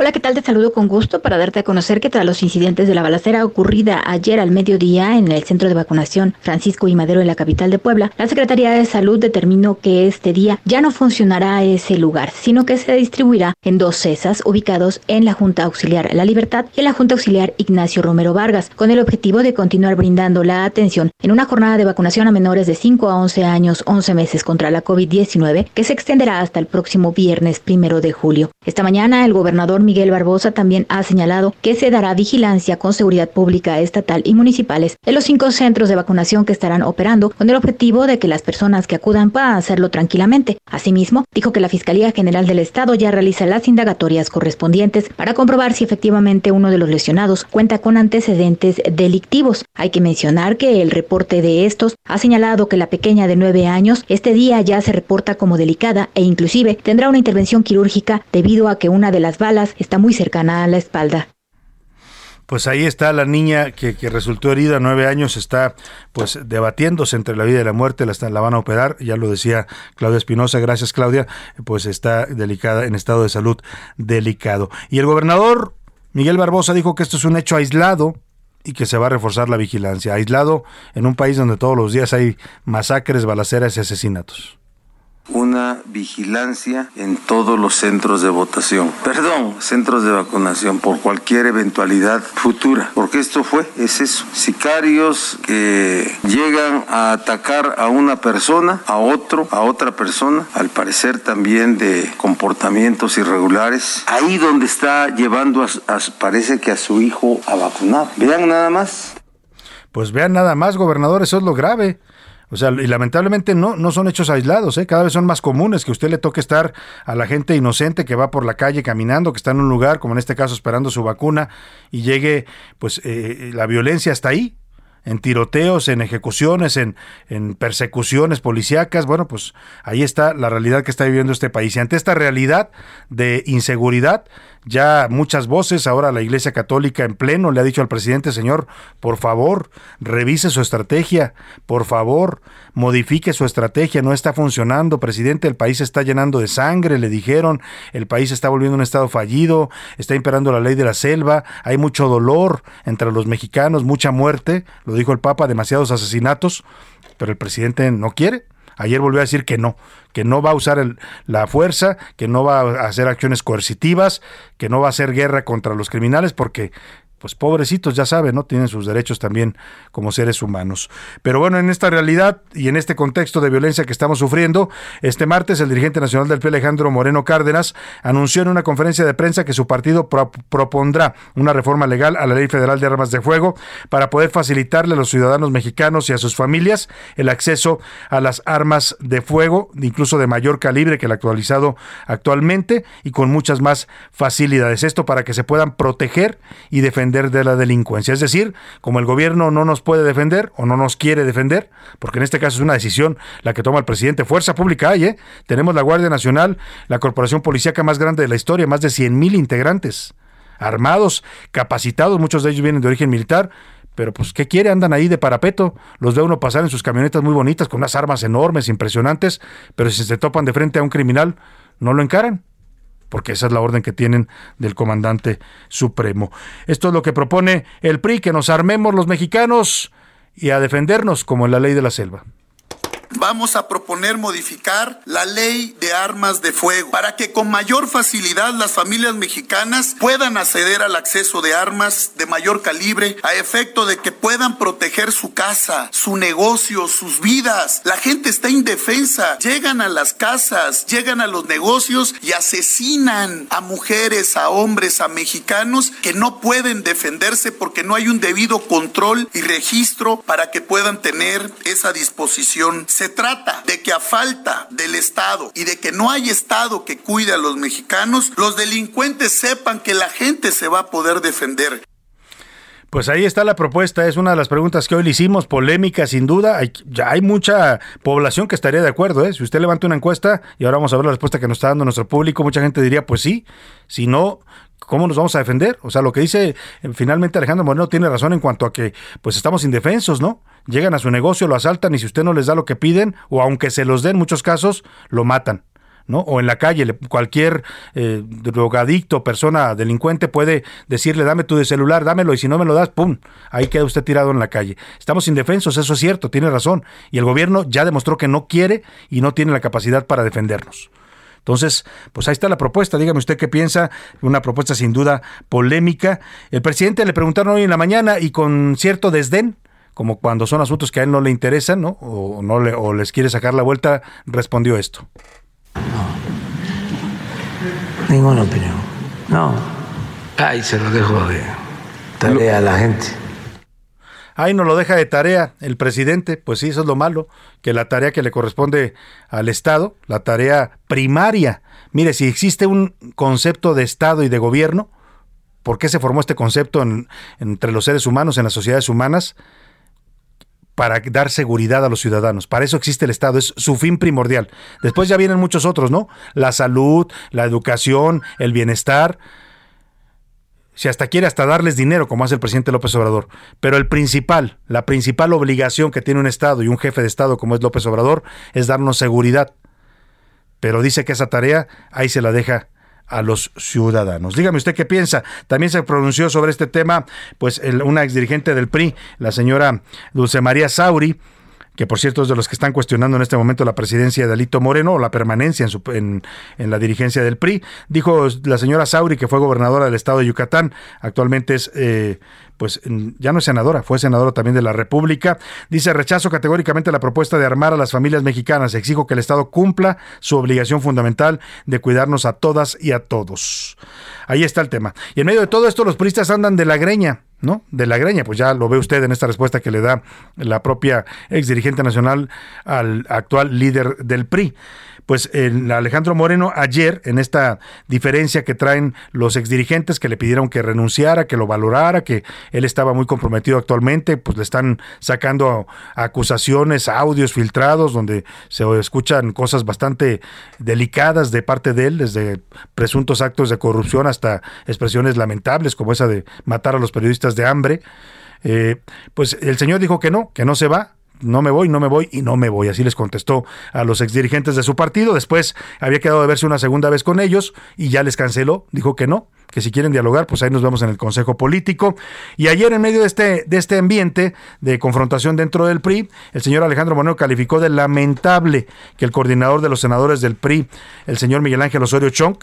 Hola, ¿qué tal? Te saludo con gusto para darte a conocer que tras los incidentes de la balacera ocurrida ayer al mediodía en el centro de vacunación Francisco y Madero en la capital de Puebla, la Secretaría de Salud determinó que este día ya no funcionará ese lugar, sino que se distribuirá en dos cesas ubicados en la Junta Auxiliar La Libertad y en la Junta Auxiliar Ignacio Romero Vargas, con el objetivo de continuar brindando la atención en una jornada de vacunación a menores de 5 a 11 años, 11 meses contra la COVID-19, que se extenderá hasta el próximo viernes primero de julio. Esta mañana el gobernador Miguel Barbosa también ha señalado que se dará vigilancia con seguridad pública estatal y municipales en los cinco centros de vacunación que estarán operando con el objetivo de que las personas que acudan puedan hacerlo tranquilamente. Asimismo, dijo que la Fiscalía General del Estado ya realiza las indagatorias correspondientes para comprobar si efectivamente uno de los lesionados cuenta con antecedentes delictivos. Hay que mencionar que el reporte de estos ha señalado que la pequeña de nueve años este día ya se reporta como delicada e inclusive tendrá una intervención quirúrgica debido a que una de las balas está muy cercana a la espalda. Pues ahí está la niña que, resultó herida, nueve años, está pues debatiéndose entre la vida y la muerte, la, la van a operar, ya lo decía Claudia Espinosa, gracias Claudia, pues está delicada, en estado de salud delicado. Y el gobernador Miguel Barbosa dijo que esto es un hecho aislado, y que se va a reforzar la vigilancia, aislado en un país donde todos los días hay masacres, balaceras y asesinatos una vigilancia en todos los centros de votación, perdón, centros de vacunación por cualquier eventualidad futura, porque esto fue, es eso, sicarios que llegan a atacar a una persona, a otro, a otra persona, al parecer también de comportamientos irregulares, ahí donde está llevando, a, parece que a su hijo a vacunar. Vean nada más. Pues vean nada más, gobernador, eso es lo grave. O sea, y lamentablemente no, no son hechos aislados, ¿eh? cada vez son más comunes que usted le toque estar a la gente inocente que va por la calle caminando, que está en un lugar, como en este caso esperando su vacuna, y llegue pues eh, la violencia hasta ahí, en tiroteos, en ejecuciones, en, en persecuciones policíacas. Bueno, pues ahí está la realidad que está viviendo este país. Y ante esta realidad de inseguridad, ya muchas voces, ahora la Iglesia Católica en pleno le ha dicho al presidente, señor, por favor, revise su estrategia, por favor, modifique su estrategia, no está funcionando, presidente, el país está llenando de sangre, le dijeron, el país está volviendo un estado fallido, está imperando la ley de la selva, hay mucho dolor entre los mexicanos, mucha muerte, lo dijo el Papa, demasiados asesinatos, pero el presidente no quiere. Ayer volvió a decir que no, que no va a usar la fuerza, que no va a hacer acciones coercitivas, que no va a hacer guerra contra los criminales, porque pues pobrecitos, ya saben, ¿no? Tienen sus derechos también como seres humanos. Pero bueno, en esta realidad y en este contexto de violencia que estamos sufriendo, este martes el dirigente nacional del PRI, Alejandro Moreno Cárdenas, anunció en una conferencia de prensa que su partido propondrá una reforma legal a la Ley Federal de Armas de Fuego para poder facilitarle a los ciudadanos mexicanos y a sus familias el acceso a las armas de fuego, incluso de mayor calibre que el actualizado actualmente y con muchas más facilidades. Esto para que se puedan proteger y defender defender de la delincuencia. Es decir, como el gobierno no nos puede defender o no nos quiere defender, porque en este caso es una decisión la que toma el presidente, fuerza pública hay, ¿eh? Tenemos la Guardia Nacional, la corporación policíaca más grande de la historia, más de 100 mil integrantes, armados, capacitados, muchos de ellos vienen de origen militar, pero pues, ¿qué quiere? Andan ahí de parapeto. Los ve uno pasar en sus camionetas muy bonitas, con unas armas enormes, impresionantes, pero si se topan de frente a un criminal, no lo encaran porque esa es la orden que tienen del comandante supremo. Esto es lo que propone el PRI, que nos armemos los mexicanos y a defendernos como en la ley de la selva vamos a proponer modificar la ley de armas de fuego para que con mayor facilidad las familias mexicanas puedan acceder al acceso de armas de mayor calibre a efecto de que puedan proteger su casa, su negocio, sus vidas. La gente está indefensa, llegan a las casas, llegan a los negocios y asesinan a mujeres, a hombres, a mexicanos que no pueden defenderse porque no hay un debido control y registro para que puedan tener esa disposición se trata de que a falta del Estado y de que no hay Estado que cuide a los mexicanos, los delincuentes sepan que la gente se va a poder defender. Pues ahí está la propuesta, es una de las preguntas que hoy le hicimos, polémica sin duda, ya hay mucha población que estaría de acuerdo, ¿eh? si usted levanta una encuesta y ahora vamos a ver la respuesta que nos está dando nuestro público, mucha gente diría, pues sí, si no, ¿cómo nos vamos a defender? O sea, lo que dice eh, finalmente Alejandro Moreno tiene razón en cuanto a que pues estamos indefensos, ¿no? Llegan a su negocio, lo asaltan y si usted no les da lo que piden, o aunque se los den en muchos casos, lo matan. ¿no? O en la calle, cualquier eh, drogadicto, persona delincuente puede decirle, dame tu celular, dámelo, y si no me lo das, ¡pum! Ahí queda usted tirado en la calle. Estamos indefensos, eso es cierto, tiene razón. Y el gobierno ya demostró que no quiere y no tiene la capacidad para defendernos. Entonces, pues ahí está la propuesta. Dígame usted qué piensa. Una propuesta sin duda polémica. El presidente le preguntaron hoy en la mañana y con cierto desdén, como cuando son asuntos que a él no le interesan, ¿no? O, no le, o les quiere sacar la vuelta, respondió esto. No. Ninguna opinión. No. Ahí se lo dejo de tarea a la gente. Ahí no lo deja de tarea el presidente, pues sí, eso es lo malo, que la tarea que le corresponde al Estado, la tarea primaria. Mire, si existe un concepto de Estado y de gobierno, ¿por qué se formó este concepto entre los seres humanos, en las sociedades humanas? Para dar seguridad a los ciudadanos. Para eso existe el Estado, es su fin primordial. Después ya vienen muchos otros, ¿no? La salud, la educación, el bienestar si hasta quiere hasta darles dinero, como hace el presidente López Obrador. Pero el principal, la principal obligación que tiene un Estado y un jefe de Estado como es López Obrador es darnos seguridad. Pero dice que esa tarea ahí se la deja a los ciudadanos. Dígame usted qué piensa. También se pronunció sobre este tema, pues una exdirigente del PRI, la señora Dulce María Sauri, que por cierto es de los que están cuestionando en este momento la presidencia de Alito Moreno o la permanencia en, su, en, la dirigencia del PRI. Dijo la señora Sauri, que fue gobernadora del estado de Yucatán, actualmente es eh, pues ya no es senadora, fue senadora también de la República. Dice, rechazo categóricamente la propuesta de armar a las familias mexicanas. Exijo que el Estado cumpla su obligación fundamental de cuidarnos a todas y a todos. Ahí está el tema. Y en medio de todo esto, los puristas andan de la greña. ¿no? De la greña, pues ya lo ve usted en esta respuesta que le da la propia ex dirigente nacional al actual líder del PRI pues el Alejandro Moreno ayer en esta diferencia que traen los exdirigentes que le pidieron que renunciara, que lo valorara, que él estaba muy comprometido actualmente, pues le están sacando acusaciones, audios filtrados donde se escuchan cosas bastante delicadas de parte de él, desde presuntos actos de corrupción hasta expresiones lamentables como esa de matar a los periodistas de hambre. Eh, pues el señor dijo que no, que no se va, no me voy, no me voy y no me voy. Así les contestó a los exdirigentes de su partido. Después había quedado de verse una segunda vez con ellos y ya les canceló. Dijo que no, que si quieren dialogar, pues ahí nos vemos en el Consejo Político. Y ayer, en medio de este, de este ambiente de confrontación dentro del PRI, el señor Alejandro Moreno calificó de lamentable que el coordinador de los senadores del PRI, el señor Miguel Ángel Osorio Chong,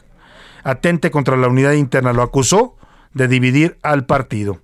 atente contra la unidad interna. Lo acusó de dividir al partido.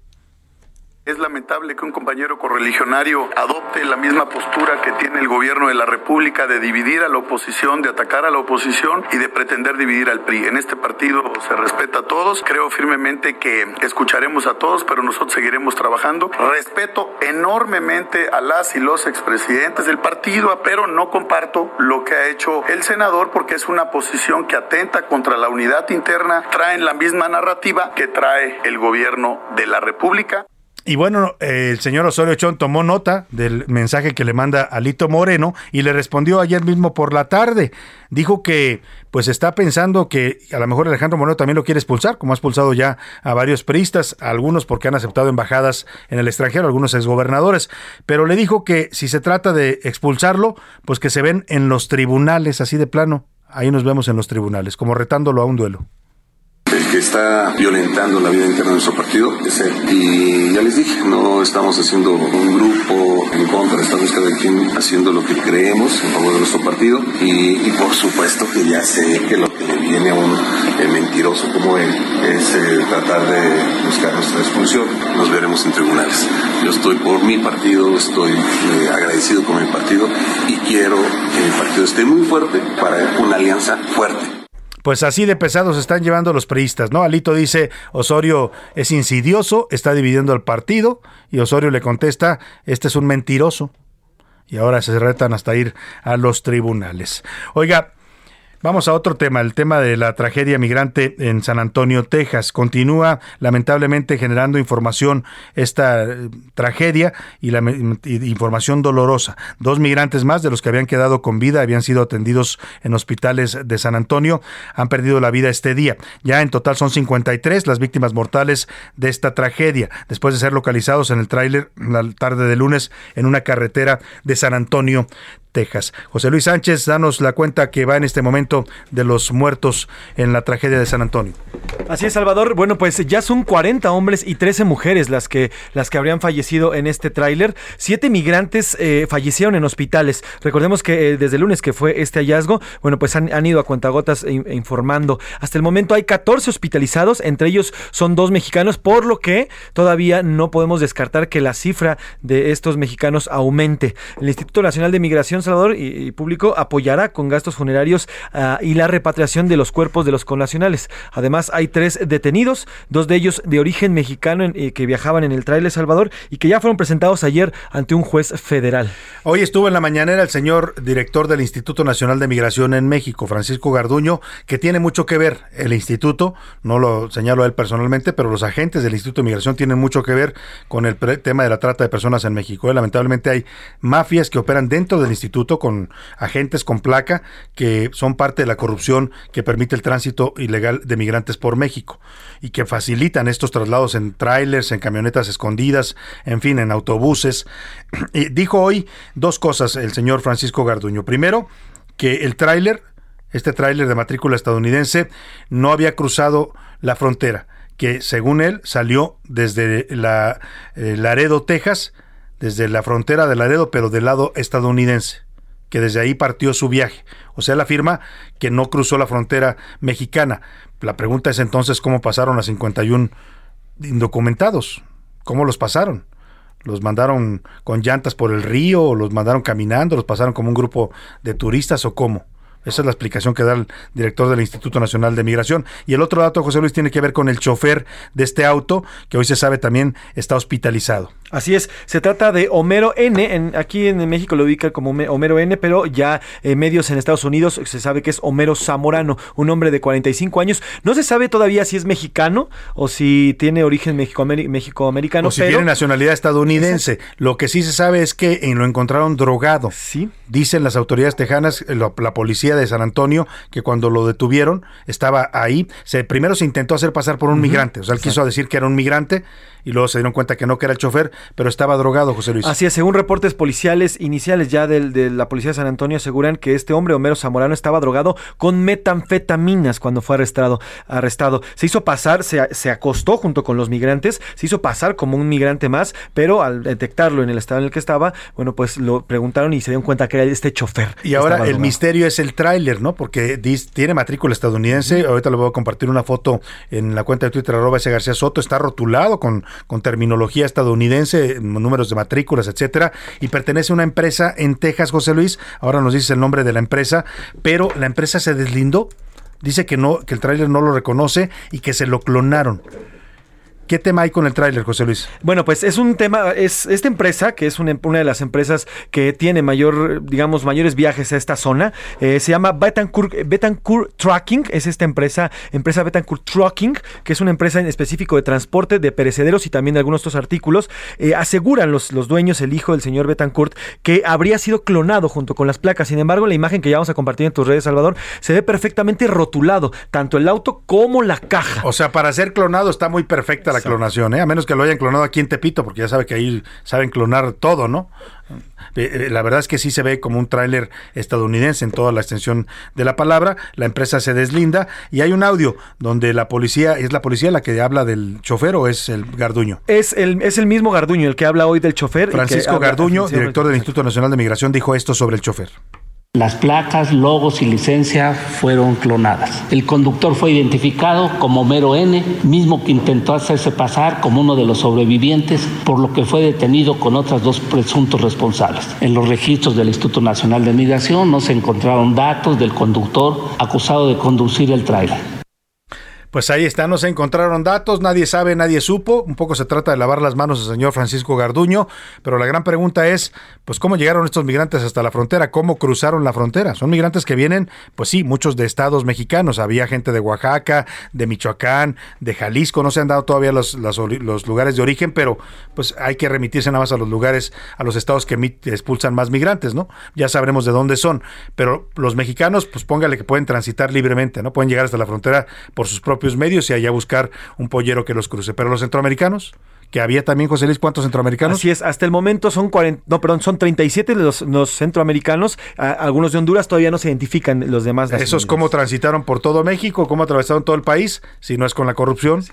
Es lamentable que un compañero correligionario adopte la misma postura que tiene el gobierno de la República de dividir a la oposición, de atacar a la oposición y de pretender dividir al PRI. En este partido se respeta a todos. Creo firmemente que escucharemos a todos, pero nosotros seguiremos trabajando. Respeto enormemente a las y los expresidentes del partido, pero no comparto lo que ha hecho el senador porque es una posición que atenta contra la unidad interna, traen la misma narrativa que trae el gobierno de la República. Y bueno, el señor Osorio Chón tomó nota del mensaje que le manda Alito Moreno y le respondió ayer mismo por la tarde. Dijo que pues está pensando que a lo mejor Alejandro Moreno también lo quiere expulsar, como ha expulsado ya a varios priistas, algunos porque han aceptado embajadas en el extranjero, algunos exgobernadores, pero le dijo que si se trata de expulsarlo, pues que se ven en los tribunales, así de plano. Ahí nos vemos en los tribunales, como retándolo a un duelo el que está violentando la vida interna de nuestro partido es él. Y ya les dije, no estamos haciendo un grupo en contra, estamos cada quien haciendo lo que creemos en favor de nuestro partido y, por supuesto que ya sé que lo que le viene a un mentiroso como él es eh, tratar de buscar nuestra expulsión. Nos veremos en tribunales. Yo estoy por mi partido, estoy eh, agradecido con mi partido y quiero que mi partido esté muy fuerte para una alianza fuerte pues así de pesados están llevando los priistas, ¿no? Alito dice, Osorio es insidioso, está dividiendo el partido, y Osorio le contesta, este es un mentiroso. Y ahora se retan hasta ir a los tribunales. Oiga, Vamos a otro tema, el tema de la tragedia migrante en San Antonio, Texas. Continúa lamentablemente generando información esta eh, tragedia y la información dolorosa. Dos migrantes más de los que habían quedado con vida habían sido atendidos en hospitales de San Antonio, han perdido la vida este día. Ya en total son 53 las víctimas mortales de esta tragedia, después de ser localizados en el tráiler la tarde de lunes en una carretera de San Antonio, Texas. José Luis Sánchez, danos la cuenta que va en este momento de los muertos en la tragedia de San Antonio. Así es, Salvador. Bueno, pues ya son 40 hombres y 13 mujeres las que, las que habrían fallecido en este tráiler. Siete migrantes eh, fallecieron en hospitales. Recordemos que eh, desde el lunes que fue este hallazgo, bueno, pues han, han ido a cuentagotas informando. Hasta el momento hay 14 hospitalizados, entre ellos son dos mexicanos, por lo que todavía no podemos descartar que la cifra de estos mexicanos aumente. El Instituto Nacional de Migración Salvador y, público apoyará con gastos funerarios ah, y la repatriación de los cuerpos de los connacionales. Además, hay tres detenidos, dos de ellos de origen mexicano eh, que viajaban en el trailer Salvador y que ya fueron presentados ayer ante un juez federal. Hoy estuvo en la mañanera el señor director del Instituto Nacional de Migración en México, Francisco Garduño, que tiene mucho que ver el instituto, no lo señalo a él personalmente, pero los agentes del Instituto de Migración tienen mucho que ver con el tema de la trata de personas en México. Eh, lamentablemente hay mafias que operan dentro del instituto con agentes con placa que son parte de la corrupción que permite el tránsito ilegal de migrantes por México y que facilitan estos traslados en trailers, en camionetas escondidas, en fin, en autobuses. Y dijo hoy dos cosas el señor Francisco Garduño. Primero, que el tráiler, este tráiler de matrícula estadounidense, no había cruzado la frontera, que según él salió desde la eh, Laredo, Texas, desde la frontera de Laredo, pero del lado estadounidense, que desde ahí partió su viaje. O sea, él afirma que no cruzó la frontera mexicana. La pregunta es entonces cómo pasaron a 51 indocumentados. ¿Cómo los pasaron? ¿Los mandaron con llantas por el río? ¿O los mandaron caminando? ¿Los pasaron como un grupo de turistas o cómo? Esa es la explicación que da el director del Instituto Nacional de Migración. Y el otro dato, José Luis, tiene que ver con el chofer de este auto, que hoy se sabe también está hospitalizado. Así es, se trata de Homero N, en, aquí en México lo ubica como Homero N, pero ya en medios en Estados Unidos se sabe que es Homero Zamorano, un hombre de 45 años. No se sabe todavía si es mexicano o si tiene origen mexicoamericano. O si tiene nacionalidad estadounidense. Lo que sí se sabe es que lo encontraron drogado. Sí. Dicen las autoridades tejanas, eh, la, policía de San Antonio, que cuando lo detuvieron estaba ahí. Se, primero se intentó hacer pasar por un migrante, o sea, él quiso decir que era un migrante y luego se dieron cuenta que no, que era el chofer, pero estaba drogado, José Luis. Así es, según reportes policiales iniciales ya de la policía de San Antonio, aseguran que este hombre, Homero Zamorano, estaba drogado con metanfetaminas cuando fue arrestado. arrestado. Se hizo pasar, se, se acostó junto con los migrantes, se hizo pasar como un migrante más, pero al detectarlo en el estado en el que estaba, bueno, pues lo preguntaron y se dieron cuenta que era este chofer. Y ahora el misterio es el tráiler, ¿no? Porque tiene matrícula estadounidense, ahorita le voy a compartir una foto en la cuenta de Twitter, arroba ese García Soto, está rotulado con, con terminología estadounidense dice números de matrículas, etcétera, y pertenece a una empresa en Texas, José Luis. Ahora nos dice el nombre de la empresa, pero la empresa se deslindó. Dice que no, que el tráiler no lo reconoce y que se lo clonaron. ¿Qué tema hay con el tráiler, José Luis? Bueno, pues es un tema, es esta empresa, que es una, una de las empresas que tiene mayor, digamos, mayores viajes a esta zona, eh, se llama Betancourt, Betancourt Trucking, es esta empresa, empresa Betancourt Trucking, que es una empresa en específico de transporte de perecederos y también de algunos otros artículos. Eh, aseguran los, los dueños, el hijo del señor Betancourt, que habría sido clonado junto con las placas. Sin embargo, la imagen que ya vamos a compartir en tus redes, Salvador, se ve perfectamente rotulado, tanto el auto como la caja. O sea, para ser clonado está muy perfecta la clonación, ¿eh? a menos que lo hayan clonado aquí en Tepito, porque ya sabe que ahí saben clonar todo, ¿no? Eh, eh, La verdad es que sí se ve como un tráiler estadounidense en toda la extensión de la palabra. La empresa se deslinda y hay un audio donde la policía, ¿es la policía la que habla del chofer o es el Garduño? Es el, es el mismo Garduño el que habla hoy del chofer. Francisco Garduño, director del Instituto Nacional de Migración, dijo esto sobre el chofer. Las placas, logos y licencia fueron clonadas. El conductor fue identificado como Mero N, mismo que intentó hacerse pasar como uno de los sobrevivientes, por lo que fue detenido con otras dos presuntos responsables. En los registros del Instituto Nacional de Migración no se encontraron datos del conductor acusado de conducir el tráiler. Pues ahí está, no se encontraron datos, nadie sabe, nadie supo. Un poco se trata de lavar las manos al señor Francisco Garduño, pero la gran pregunta es, pues cómo llegaron estos migrantes hasta la frontera, cómo cruzaron la frontera. Son migrantes que vienen, pues sí, muchos de estados mexicanos. Había gente de Oaxaca, de Michoacán, de Jalisco, no se han dado todavía los, lugares de origen, pero pues hay que remitirse nada más a los lugares, a los estados que expulsan más migrantes, ¿no? Ya sabremos de dónde son. Pero los mexicanos, pues póngale que pueden transitar libremente, ¿no? Pueden llegar hasta la frontera por sus propios medios y allá buscar un pollero que los cruce. Pero los centroamericanos, que había también, José Luis, ¿cuántos centroamericanos? Así es, hasta el momento son 40, no, perdón, son 37 los, los centroamericanos, a- algunos de Honduras todavía no se identifican los demás. Esos cómo transitaron por todo México, cómo atravesaron todo el país, si no es con la corrupción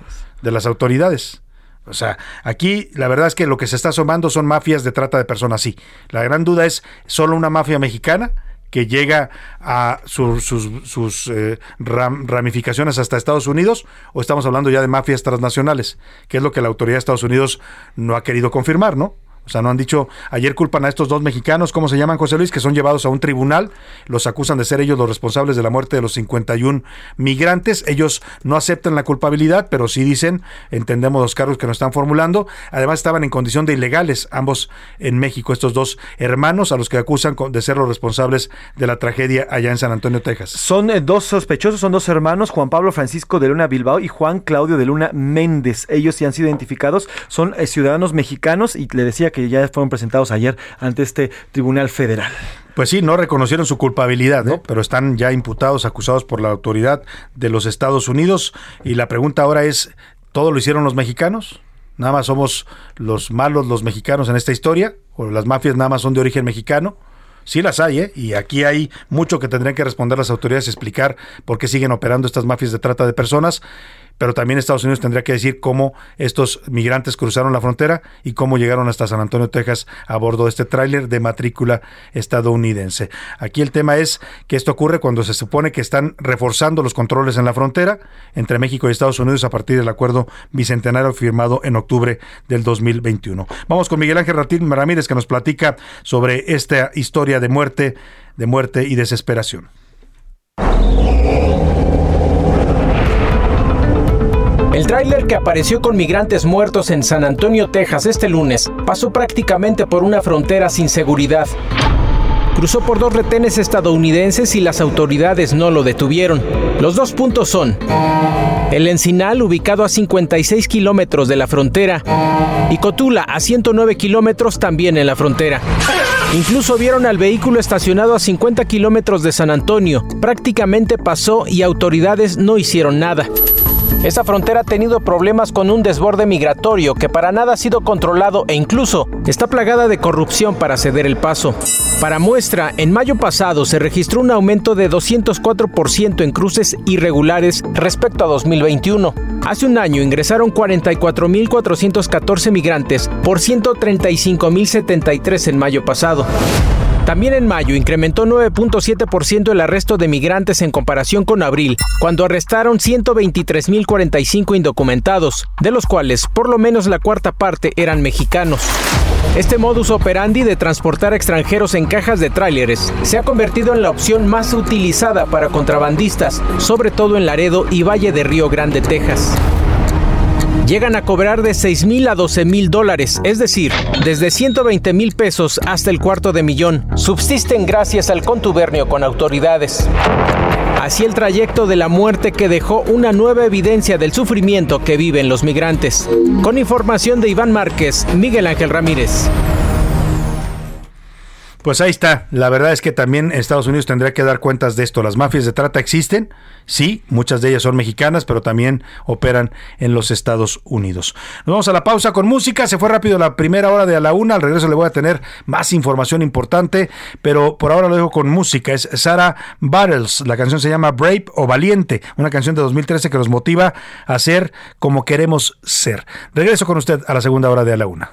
de las autoridades. O sea, aquí la verdad es que lo que se está asomando son mafias de trata de personas, sí. La gran duda es, ¿solo una mafia mexicana? Que llega a su- sus, sus, eh, ram- ramificaciones hasta Estados Unidos o estamos hablando ya de mafias transnacionales, que es lo que la autoridad de Estados Unidos no ha querido confirmar, ¿no? O sea, no han dicho, ayer culpan a estos dos mexicanos, ¿cómo se llaman, José Luis? Que son llevados a un tribunal, los acusan de ser ellos los responsables de la muerte de los 51 migrantes. Ellos no aceptan la culpabilidad, pero sí dicen, entendemos los cargos que nos están formulando. Además, estaban en condición de ilegales, ambos en México, estos dos hermanos a los que acusan de ser los responsables de la tragedia allá en San Antonio, Texas. Son eh, dos sospechosos, son dos hermanos, Juan Pablo Francisco de Luna Bilbao y Juan Claudio de Luna Méndez. Ellos sí han sido identificados, son eh, ciudadanos mexicanos y le decía que ya fueron presentados ayer ante este Tribunal Federal. Pues sí, no reconocieron su culpabilidad, ¿eh? pero están ya imputados, acusados por la autoridad de los Estados Unidos. Y la pregunta ahora es, ¿todo lo hicieron los mexicanos? ¿Nada más somos los malos los mexicanos en esta historia? ¿O las mafias nada más son de origen mexicano? Sí las hay, ¿eh? Y aquí hay mucho que tendrían que responder las autoridades explicar por qué siguen operando estas mafias de trata de personas. Pero también Estados Unidos tendría que decir cómo estos migrantes cruzaron la frontera y cómo llegaron hasta San Antonio, Texas, a bordo de este tráiler de matrícula estadounidense. Aquí el tema es que esto ocurre cuando se supone que están reforzando los controles en la frontera entre México y Estados Unidos a partir del acuerdo bicentenario firmado en octubre del 2021. Vamos con Miguel Ángel Ratín Ramírez que nos platica sobre esta historia de muerte, de muerte y desesperación. El tráiler que apareció con migrantes muertos en San Antonio, Texas este lunes pasó prácticamente por una frontera sin seguridad. Cruzó por dos retenes estadounidenses y las autoridades no lo detuvieron. Los dos puntos son el Encinal, ubicado a 56 kilómetros de la frontera, y Cotula, a 109 kilómetros también en la frontera. Incluso vieron al vehículo estacionado a 50 kilómetros de San Antonio. Prácticamente pasó y autoridades no hicieron nada. Esa frontera ha tenido problemas con un desborde migratorio que para nada ha sido controlado e incluso está plagada de corrupción para ceder el paso. Para muestra, en mayo pasado se registró un aumento de 204% en cruces irregulares respecto a 2021. Hace un año ingresaron 44.414 migrantes por 135.073 en mayo pasado. También en mayo incrementó 9.7% el arresto de migrantes en comparación con abril, cuando arrestaron 123.045 indocumentados, de los cuales por lo menos la cuarta parte eran mexicanos. Este modus operandi de transportar extranjeros en cajas de tráileres se ha convertido en la opción más utilizada para contrabandistas, sobre todo en Laredo y Valle de Río Grande, Texas. Llegan a cobrar de 6 mil a 12 mil dólares, es decir, desde 120 mil pesos hasta el cuarto de millón. Subsisten gracias al contubernio con autoridades. Así el trayecto de la muerte que dejó una nueva evidencia del sufrimiento que viven los migrantes. Con información de Iván Márquez, Miguel Ángel Ramírez. Pues ahí está. La verdad es que también Estados Unidos tendría que dar cuentas de esto. Las mafias de trata existen, sí, muchas de ellas son mexicanas, pero también operan en los Estados Unidos. Nos vamos a la pausa con música. Se fue rápido la primera hora de a la una. Al regreso le voy a tener más información importante, pero por ahora lo dejo con música. Es Sarah Battles. La canción se llama Brave o Valiente, una canción de 2013 que nos motiva a ser como queremos ser. Regreso con usted a la segunda hora de a la una.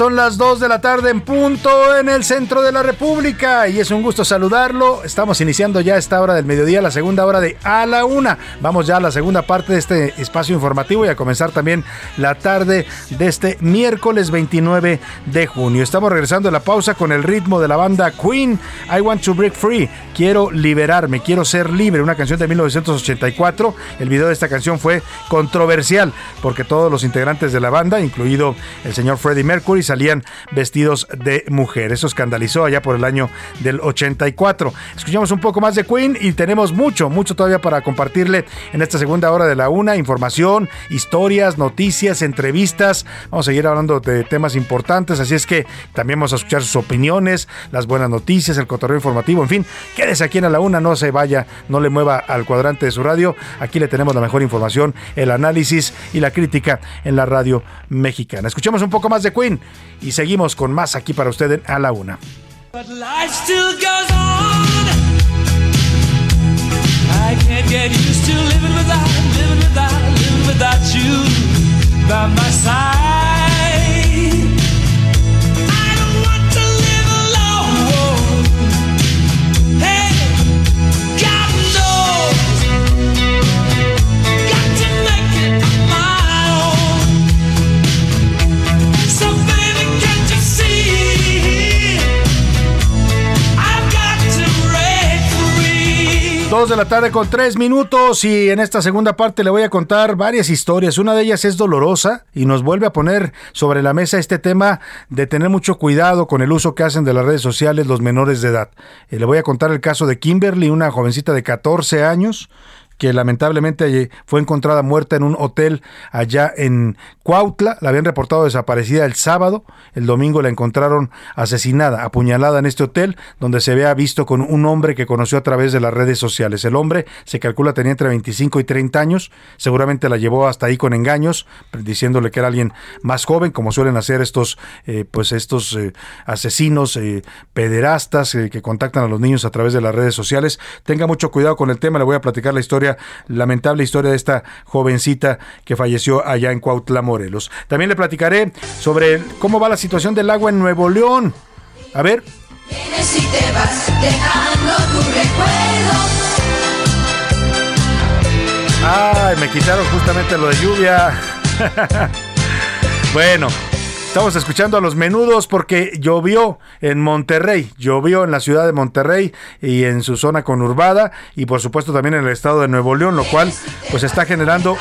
Son las 2 de la tarde en punto en el centro de la República y es un gusto saludarlo. Estamos iniciando ya esta hora del mediodía, la segunda hora de A la Una. Vamos ya a la segunda parte de este espacio informativo y a comenzar también la tarde de este miércoles 29 de junio. Estamos regresando a la pausa con el ritmo de la banda Queen. I Want to Break Free. Quiero liberarme, quiero ser libre. Una canción de 1984. El video de esta canción fue controversial porque todos los integrantes de la banda, incluido el señor Freddie Mercury, salían vestidos de mujer. Eso escandalizó allá por el año del 84. Escuchamos un poco más de Queen y tenemos mucho, mucho todavía para compartirle en esta segunda hora de la una. Información, historias, noticias, entrevistas. Vamos a seguir hablando de temas importantes, así es que también vamos a escuchar sus opiniones, las buenas noticias, el cotorreo informativo, en fin, quédese aquí en la Una, no se vaya, no le mueva al cuadrante de su radio. Aquí le tenemos la mejor información, el análisis y la crítica en la radio mexicana. Escuchemos un poco más de Queen y seguimos con más aquí para usted en A la Una. 2 de la tarde con 3 minutos y en esta segunda parte le voy a contar varias historias. Una de ellas es dolorosa y nos vuelve a poner sobre la mesa este tema de tener mucho cuidado con el uso que hacen de las redes sociales los menores de edad. Eh, le voy a contar el caso de Kimberly, una jovencita de 14 años que lamentablemente fue encontrada muerta en un hotel allá en Cuautla. La habían reportado desaparecida el sábado. El domingo la encontraron asesinada, apuñalada en este hotel, donde se había visto con un hombre que conoció a través de las redes sociales. El hombre se calcula tenía entre 25 y 30 años. Seguramente la llevó hasta ahí con engaños, diciéndole que era alguien más joven, como suelen hacer estos, eh, pues estos eh, asesinos, eh, pederastas eh, que contactan a los niños a través de las redes sociales. Tenga mucho cuidado con el tema. Le voy a platicar la historia lamentable historia de esta jovencita que falleció allá en Cuautla, Morelos. También le platicaré sobre cómo va la situación del agua en Nuevo León. A ver. Vienes y te vas dejando tu recuerdo. Ay, me quitaron justamente lo de lluvia. bueno, Estamos escuchando a los menudos porque llovió en Monterrey, llovió en la ciudad de Monterrey y en su zona conurbada y por supuesto también en el estado de Nuevo León, lo cual pues está generando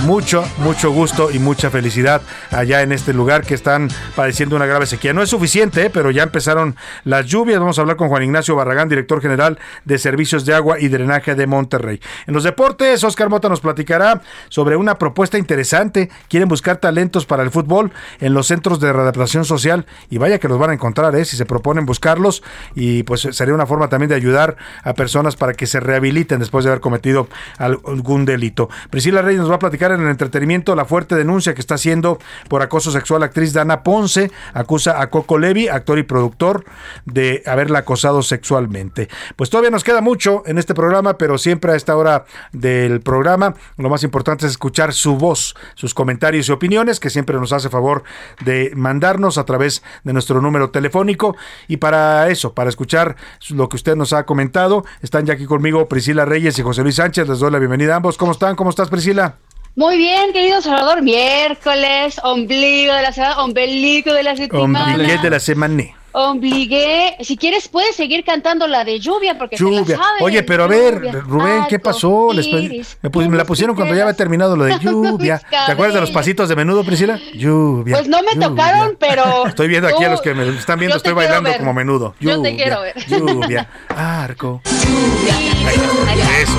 mucho, mucho gusto y mucha felicidad allá en este lugar que están padeciendo una grave sequía. No es suficiente, ¿eh? pero ya empezaron las lluvias. Vamos a hablar con Juan Ignacio Barragán, director general de Servicios de Agua y Drenaje de Monterrey. En los deportes, Oscar Mota nos platicará sobre una propuesta interesante. Quieren buscar talentos para el fútbol en los centros de readaptación social y vaya que los van a encontrar, ¿eh? si se proponen buscarlos y pues sería una forma también de ayudar a personas para que se rehabiliten después de haber cometido algún delito. Priscila Reyes nos va a platicar en el entretenimiento la fuerte denuncia que está haciendo por acoso sexual la actriz Dana Ponce, acusa a Coco Levi, actor y productor, de haberla acosado sexualmente. Pues todavía nos queda mucho en este programa, pero siempre a esta hora del programa lo más importante es escuchar su voz, sus comentarios y opiniones, que siempre nos hace favor de mandarnos a través de nuestro número telefónico. Y para eso, para escuchar lo que usted nos ha comentado, están ya aquí conmigo Priscila Reyes y José Luis Sánchez. Les doy la bienvenida a ambos. ¿Cómo están? ¿Cómo estás, Priscila? Muy bien, querido Salvador. Miércoles, ombligo de la semana, ombligo de la semana. Ombligue de la semana. Ombligué. Si quieres, puedes seguir cantando la de lluvia porque Lluvia. la saben. Oye, pero a ver, Lluvia. Rubén, ¿qué pasó? Les me, me la pusieron cuando ya había terminado lo de lluvia. ¿Te acuerdas de los pasitos de menudo, Priscila? Lluvia. Pues no me lluvia. tocaron, pero. Estoy viendo aquí a los que me están viendo, estoy bailando ver. como menudo. Yo te Lluvia, quiero ver. Lluvia, arco. Eso.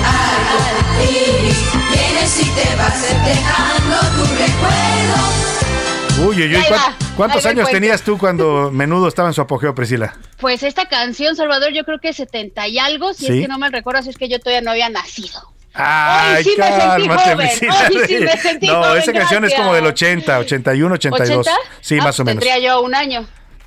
Vienes y te vas dejando tu recuerdo. Uy, uy, uy. Ahí ¿cuán- va, ¿Cuántos años tenías tú cuando menudo estaba en su apogeo, Priscila? Pues esta canción, Salvador, yo creo que 70 y algo, si ¿Sí? es que no me recuerdo, si es que yo todavía no había nacido. Ay, Hoy sí me sentí cálmate, joven, Priscila. hoy sí me sentí no, joven, esa canción es como del gracias. 80, 81, 82. ¿80? Sí, Ah, más o menos. Tendría yo un año.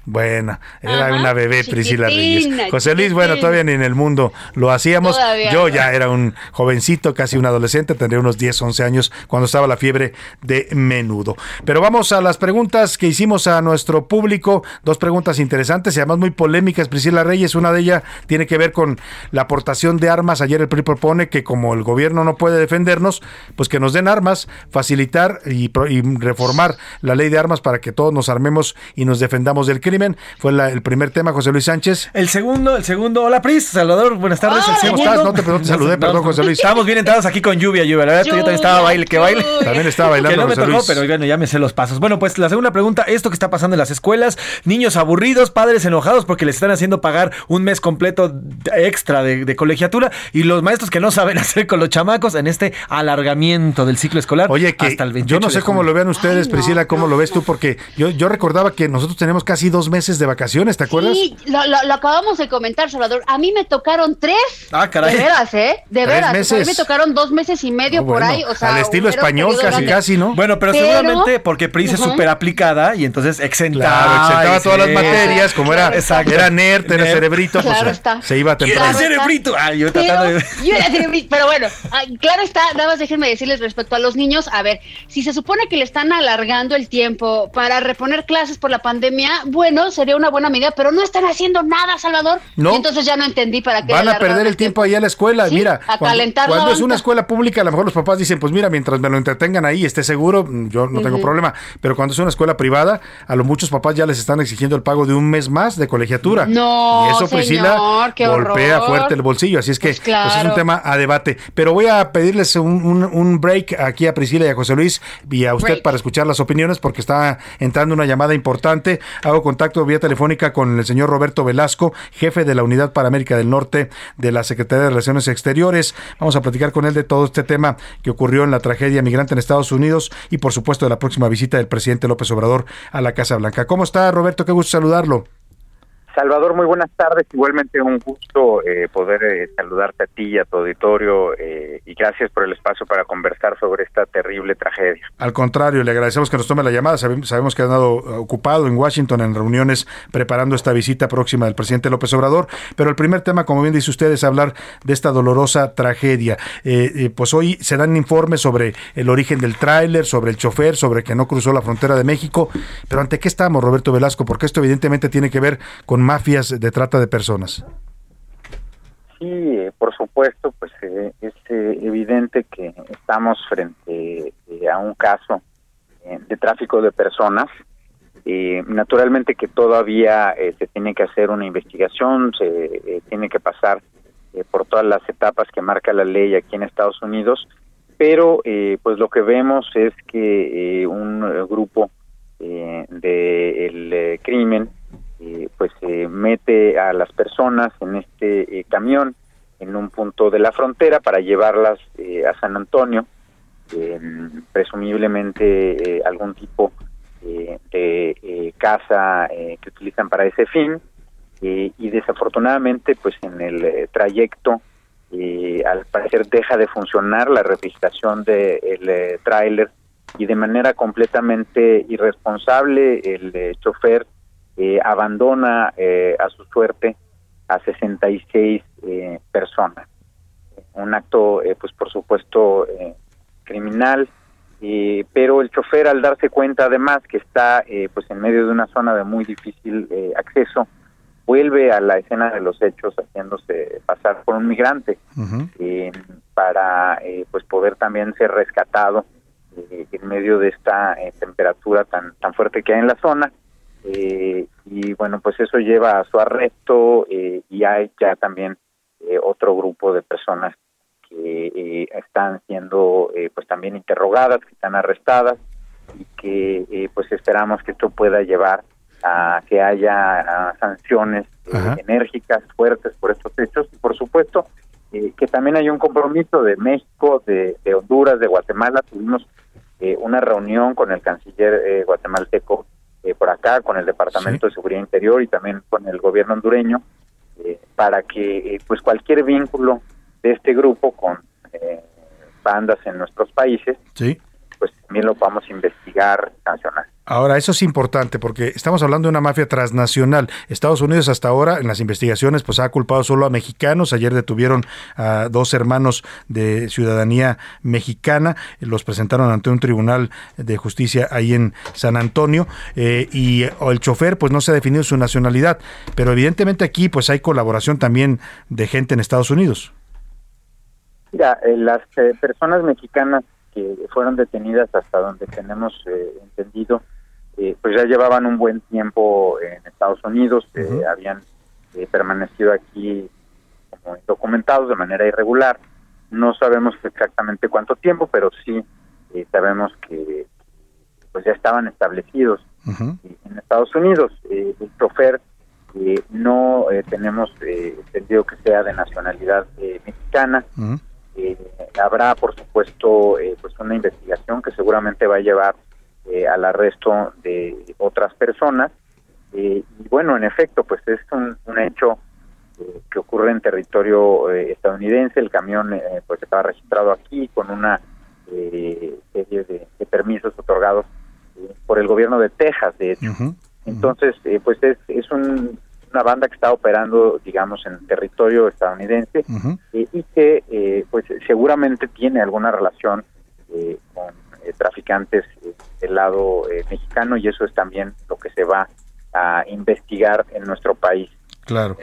Bueno, era Ajá, una bebé Priscila Reyes. José Luis, bueno, todavía ni en el mundo lo hacíamos. Todavía Yo ya era un jovencito, casi un adolescente, tendría unos 10, 11 años cuando estaba la fiebre de menudo. Pero vamos a las preguntas que hicimos a nuestro público. Dos preguntas interesantes y además muy polémicas. Priscila Reyes, una de ellas tiene que ver con la aportación de armas. Ayer el PRI propone que como el gobierno no puede defendernos, pues que nos den armas, facilitar y, y reformar la ley de armas para que todos nos armemos y nos defendamos del crimen. Fue la- el primer tema, José Luis Sánchez. El segundo, el segundo. Hola, Pris. Salvador, buenas tardes. el ¿Cómo estás? No te, no te saludé, perdón, José Luis. Estamos bien entrados aquí con lluvia, lluvia. La verdad, que yo también estaba baile, que baile. También estaba bailando Que no me José tocó, Luis. pero bueno, ya me sé los pasos. Bueno, pues la segunda pregunta, esto que está pasando en las escuelas, niños aburridos, padres enojados porque les están haciendo pagar un mes completo extra de, de colegiatura y los maestros que no saben hacer con los chamacos en este alargamiento del ciclo escolar Oye, que hasta el 28 yo no sé cómo lo vean ustedes, Priscila, cómo lo ves tú, porque yo, yo recordaba que nosotros tenemos casi dos meses de vacaciones, ¿te acuerdas? Sí, lo, lo- lo acabamos de comentar, Salvador. A mí me tocaron tres. Ah, caray. De veras, ¿eh? De Tres veras. O sea, a mí meses. me tocaron dos meses y medio No, por bueno, ahí. O sea, al estilo era español, casi, grande. casi, ¿no? Bueno, pero, Pero- seguramente porque Pris es Ujú. súper aplicada y entonces exentaba. Claro, exentaba y todas las materias, como era, Exacto. era nerd, era Nerd. cerebrito, pues Claro está. se iba Quiero temprano. ser cerebrito. Ay, yo Pero, tratando de... yo era cerebrito, pero bueno, ah, claro está, nada más déjenme decirles respecto a los niños, a ver, si se supone que le están alargando el tiempo para reponer clases por la pandemia, bueno, sería una buena medida, pero no están haciendo nada, Salvador. No. Y entonces ya no entendí para qué. Van a perder el tiempo ahí a la escuela. Sí, mira, a cuando, calentar cuando es una escuela pública, a lo mejor los papás dicen, pues mira, mientras me lo entretengan ahí, esté seguro, mm, yo no tengo problema. Pero cuando es una escuela privada, a lo muchos papás ya les están exigiendo el pago de un mes más de colegiatura. No, y eso, Priscila, señor, golpea fuerte el bolsillo. Así es que Pues pues, es un claro. tema a debate. Pero voy a pedirles un, un- un break aquí a Priscila y a José Luis y a usted Break. para escuchar las opiniones porque está entrando una llamada importante. Hago contacto vía telefónica con el señor Roberto Velasco, jefe de la Unidad para América del Norte de la Secretaría de Relaciones Exteriores. Vamos a platicar con él de todo este tema que ocurrió en la tragedia migrante en Estados Unidos y por supuesto de la próxima visita del presidente López Obrador a la Casa Blanca. ¿Cómo está Roberto? Qué gusto saludarlo. Salvador, muy buenas tardes. Igualmente un gusto eh, poder eh, saludarte a ti y a tu auditorio eh, y gracias por el espacio para conversar sobre esta terrible tragedia. Al contrario, le agradecemos que nos tome la llamada. Sabe- Sabemos que ha eh, ocupado en Washington en reuniones preparando esta visita próxima del presidente López Obrador. Pero el primer tema, como bien dice usted, es hablar de esta dolorosa tragedia. Eh, pues hoy se dan informes sobre el origen del tráiler, sobre el chofer, sobre que no cruzó la frontera de México. Pero ¿ante qué estamos, Roberto Velasco? Porque esto evidentemente tiene que ver con mafias de trata de personas. Sí, por supuesto, pues eh, es eh, evidente que estamos frente eh, a un caso de tráfico de personas. Naturalmente que todavía se tiene que hacer una investigación, se tiene que pasar por todas las etapas que marca la ley aquí en Estados Unidos, pero pues lo que vemos es que un grupo del eh, crimen mete a las personas en este eh, camión en un punto de la frontera para llevarlas eh, a San Antonio, eh, presumiblemente eh, algún tipo de casa que utilizan para ese fin. Y desafortunadamente pues en el trayecto eh, al parecer deja de funcionar la registración del eh, tráiler y de manera completamente irresponsable el chofer eh, abandona eh, a su suerte a 66 eh, personas. Un acto, eh, pues por supuesto, eh, criminal, pero el chofer al darse cuenta además que está eh, pues en medio de una zona de muy difícil acceso, vuelve a la escena de los hechos haciéndose pasar por un migrante para eh, pues poder también ser rescatado en medio de esta eh, temperatura tan tan fuerte que hay en la zona eh, y bueno pues eso lleva a su arresto eh, y hay ya también eh, otro grupo de personas que eh, están siendo eh, pues también interrogadas que están arrestadas y que eh, pues esperamos que esto pueda llevar a que haya sanciones enérgicas fuertes por estos hechos. Y por supuesto eh, que también hay un compromiso de México de, de Honduras de Guatemala. Tuvimos eh, una reunión con el canciller eh, guatemalteco eh, por acá con el departamento de seguridad interior y también con el gobierno hondureño eh, para que eh, pues cualquier vínculo de este grupo con eh, bandas en nuestros países Sí. pues también lo podamos investigar y sancionar Ahora, eso es importante porque estamos hablando de una mafia transnacional. Estados Unidos hasta ahora en las investigaciones pues ha culpado solo a mexicanos. Ayer detuvieron a dos hermanos de ciudadanía mexicana. Los presentaron ante un tribunal de justicia ahí en San Antonio. eh, y el chofer pues no se ha definido su nacionalidad. Pero evidentemente aquí pues hay colaboración también de gente en Estados Unidos. Mira, eh, las eh, personas mexicanas que fueron detenidas hasta donde tenemos eh, entendido, eh, pues ya llevaban un buen tiempo en Estados Unidos, eh, habían eh, permanecido aquí como documentados de manera irregular. No sabemos exactamente cuánto tiempo, pero sí eh, sabemos que pues ya estaban establecidos en Estados Unidos. Eh, el chofer eh, no tenemos eh, entendido que sea de nacionalidad eh, mexicana. Habrá, por supuesto, eh, pues una investigación que seguramente va a llevar eh, al arresto de otras personas. Eh, y bueno, en efecto, pues es un, un hecho eh, que ocurre en territorio eh, estadounidense. El camión eh, pues estaba registrado aquí con una eh, serie de, de permisos otorgados por el gobierno de Texas, de hecho. Entonces, eh, pues es, es un- una banda que está operando, digamos, en territorio estadounidense y que, eh, pues, seguramente tiene alguna relación eh, con eh, traficantes del lado eh, mexicano y eso es también lo que se va a investigar en nuestro país. Claro.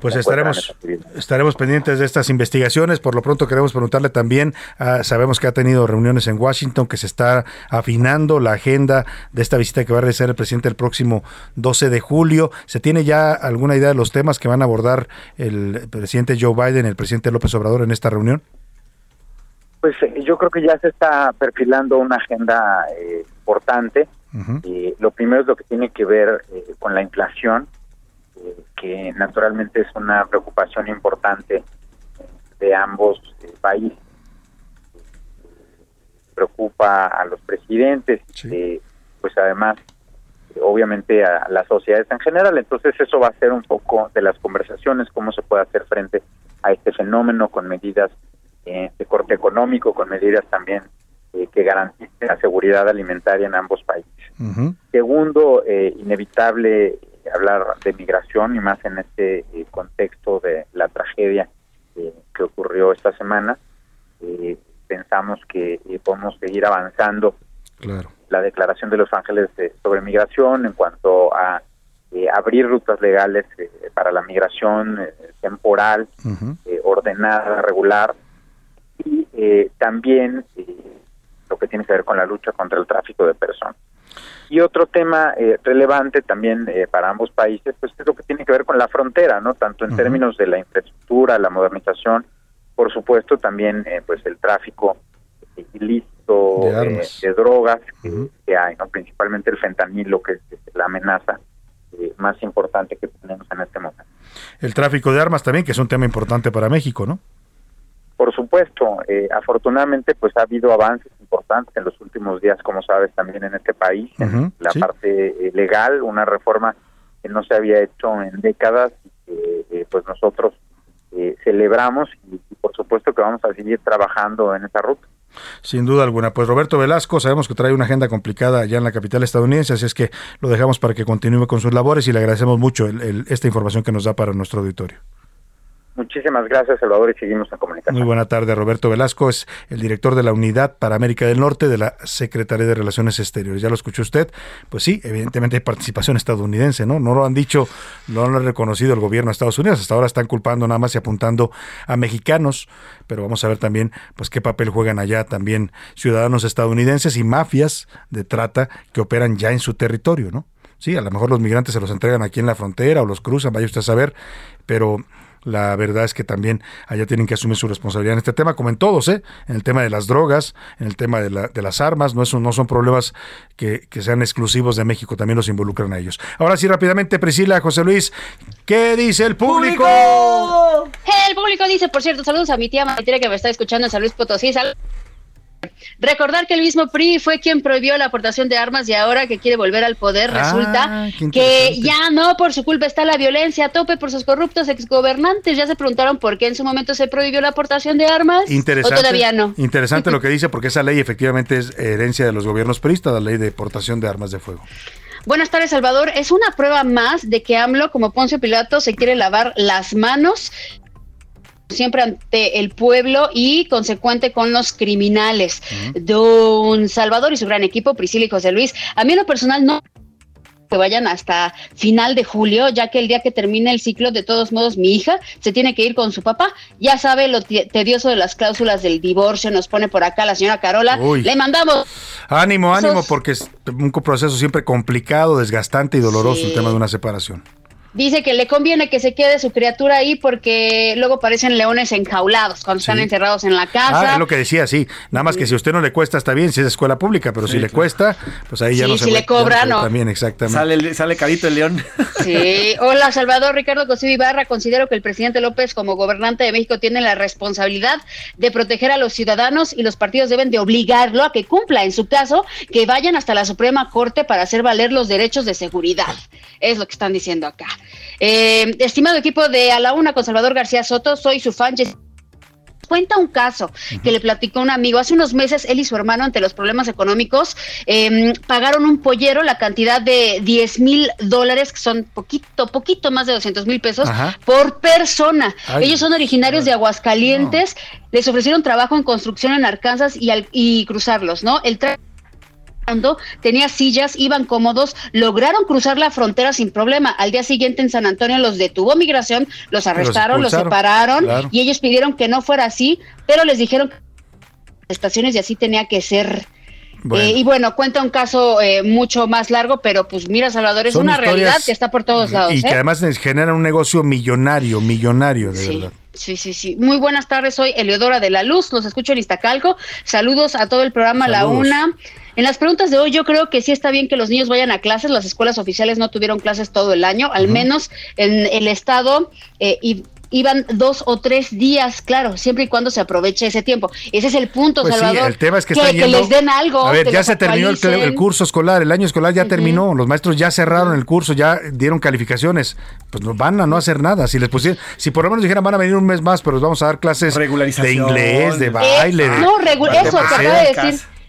Pues se encuentran estaremos, estaremos pendientes de estas investigaciones. Por lo pronto queremos preguntarle también, ah, sabemos que ha tenido reuniones en Washington, que se está afinando la agenda de esta visita que va a realizar el presidente el próximo 12 de julio. ¿Se tiene ya alguna idea de los temas que van a abordar el presidente Joe Biden, el presidente López Obrador en esta reunión? Pues eh, yo creo que ya se está perfilando una agenda eh, importante. Y lo primero es lo que tiene que ver eh, con la inflación, que naturalmente es una preocupación importante de ambos países. Preocupa a los presidentes, eh, pues además, obviamente a las sociedades en general. Entonces eso va a ser un poco de las conversaciones, cómo se puede hacer frente a este fenómeno con medidas eh, de corte económico, con medidas también eh, que garanticen la seguridad alimentaria en ambos países. Segundo, eh, inevitable hablar de migración y más en este eh, contexto de la tragedia que ocurrió esta semana. Eh, pensamos que podemos seguir avanzando Claro. la declaración de Los Ángeles sobre migración en cuanto a eh, abrir rutas legales eh, para la migración eh, temporal, ordenada, regular, eh, también eh, lo que tiene que ver con la lucha contra el tráfico de personas. Y otro tema eh, relevante también eh, para ambos países, pues es lo que tiene que ver con la frontera, ¿no? Tanto en términos de la infraestructura, la modernización, por supuesto también eh, pues el tráfico ilícito De eh, de drogas que, que hay, ¿no? Principalmente el fentanilo, que es, es la amenaza eh, más importante que tenemos en este momento. El tráfico de armas también, que es un tema importante para México, ¿no? Por supuesto, eh, afortunadamente pues ha habido avances importantes en los últimos días, como sabes, también en este país, en la sí. parte eh, legal, una reforma que no se había hecho en décadas y que eh, pues nosotros eh, celebramos y, y por supuesto que vamos a seguir trabajando en esa ruta. Sin duda alguna. Pues Roberto Velasco, sabemos que trae una agenda complicada allá en la capital estadounidense, así es que lo dejamos para que continúe con sus labores y le agradecemos mucho el- el- esta información que nos da para nuestro auditorio. Muchísimas gracias, Salvador, y seguimos en comunicación. Muy buena tarde, Roberto Velasco es el director de la Unidad para América del Norte de la Secretaría de Relaciones Exteriores. Ya lo escuchó usted, pues sí, evidentemente hay participación estadounidense, ¿no? No lo han dicho, no lo han reconocido el gobierno de Estados Unidos, hasta ahora están culpando nada más y apuntando a mexicanos, pero vamos a ver también pues qué papel juegan allá también ciudadanos estadounidenses y mafias de trata que operan ya en su territorio, ¿no? Sí, a lo mejor los migrantes se los entregan aquí en la frontera o los cruzan, vaya usted a saber, pero la verdad es que también allá tienen que asumir su responsabilidad en este tema, como en todos, ¿eh? en el tema de las drogas, en el tema de, la- de las armas, no, es, no son problemas que, sean exclusivos de México, también los involucran a ellos. Ahora sí, rápidamente, Priscila, José Luis, ¿qué dice el público? El público dice, por cierto, saludos a mi tía Maritera que me está escuchando en San Luis Potosí. Sal- Recordar que el mismo PRI fue quien prohibió la aportación de armas y ahora que quiere volver al poder Ah, resulta que ya no por su culpa está la violencia a tope por sus corruptos exgobernantes. Ya se preguntaron por qué en su momento se prohibió la aportación de armas Interesante, o todavía no. interesante lo que dice, porque esa ley efectivamente es herencia de los gobiernos peristas, la ley de portación de armas de fuego. Buenas tardes, Salvador. Es una prueba más de que AMLO, como Poncio Pilato, se quiere lavar las manos siempre ante el pueblo y consecuente con los criminales. Don Salvador y su gran equipo, Priscila y José Luis, a mí en lo personal no que vayan hasta final de julio, ya que el día que termine el ciclo, de todos modos, mi hija se tiene que ir con su papá. Ya sabe lo te- tedioso de las cláusulas del divorcio, nos pone por acá la señora Carola. Uy. Le mandamos Ánimo, ánimo, porque es un proceso siempre complicado, desgastante y doloroso Sí. el tema de una separación. Dice que le conviene que se quede su criatura ahí porque luego parecen leones enjaulados cuando están encerrados en la casa. Ah, es lo que decía, sí. Nada más que si a usted no le cuesta, está bien, si es escuela pública, pero si le cuesta, pues ahí ya no se si le cobra, no. También, exactamente. Sale, sale carito el león. Sí. Hola, Salvador Ricardo Cosío Ibarra. Considero que el presidente López, como gobernante de México, tiene la responsabilidad de proteger a los ciudadanos y los partidos deben de obligarlo a que cumpla, en su caso, que vayan hasta la Suprema Corte para hacer valer los derechos de seguridad. Es lo que están diciendo acá. Eh, estimado equipo de A la Una con Salvador García Soto, soy su fan. Cuenta un caso que le platicó un amigo. Hace unos meses él y su hermano, ante los problemas económicos, eh, pagaron un pollero la cantidad de 10 mil dólares, que son poquito, poquito más de 200 mil pesos Ajá. por persona. Ay. Ellos son originarios de Aguascalientes, les ofrecieron trabajo en construcción en Arkansas y, al- y cruzarlos, ¿no? El tra- tenía sillas, iban cómodos, lograron cruzar la frontera sin problema. Al día siguiente en San Antonio los detuvo migración, los arrestaron, los, separaron claro. y ellos pidieron que no fuera así, pero les dijeron que estaciones y así tenía que ser. Bueno. Eh, y bueno, cuenta un caso eh, mucho más largo, pero pues mira, Salvador, es Son una realidad que está por todos lados. Y que ¿eh? además les generan un negocio millonario, millonario, de Sí. verdad. Sí, sí, sí. Muy buenas tardes, soy Eleodora de la Luz, los escucho en Iztacalco. Saludos a todo el programa La Saludos. Una. En las preguntas de hoy yo creo que sí está bien que los niños vayan a clases, las escuelas oficiales no tuvieron clases todo el año, al menos en el estado eh, y iban dos o tres días, claro, siempre y cuando se aproveche ese tiempo. Ese es el punto, Pues sí, Salvador. el tema es que, que, están que yendo- les den algo. A ver, ya se terminó el, curso escolar, el año escolar ya terminó, los maestros ya cerraron el curso, ya dieron calificaciones, pues no van a no hacer nada. Si les pusieran, si por lo menos dijeran van a venir un mes más, pero les vamos a dar clases de inglés, de baile, de, Eh, no, de eso acaba de decir.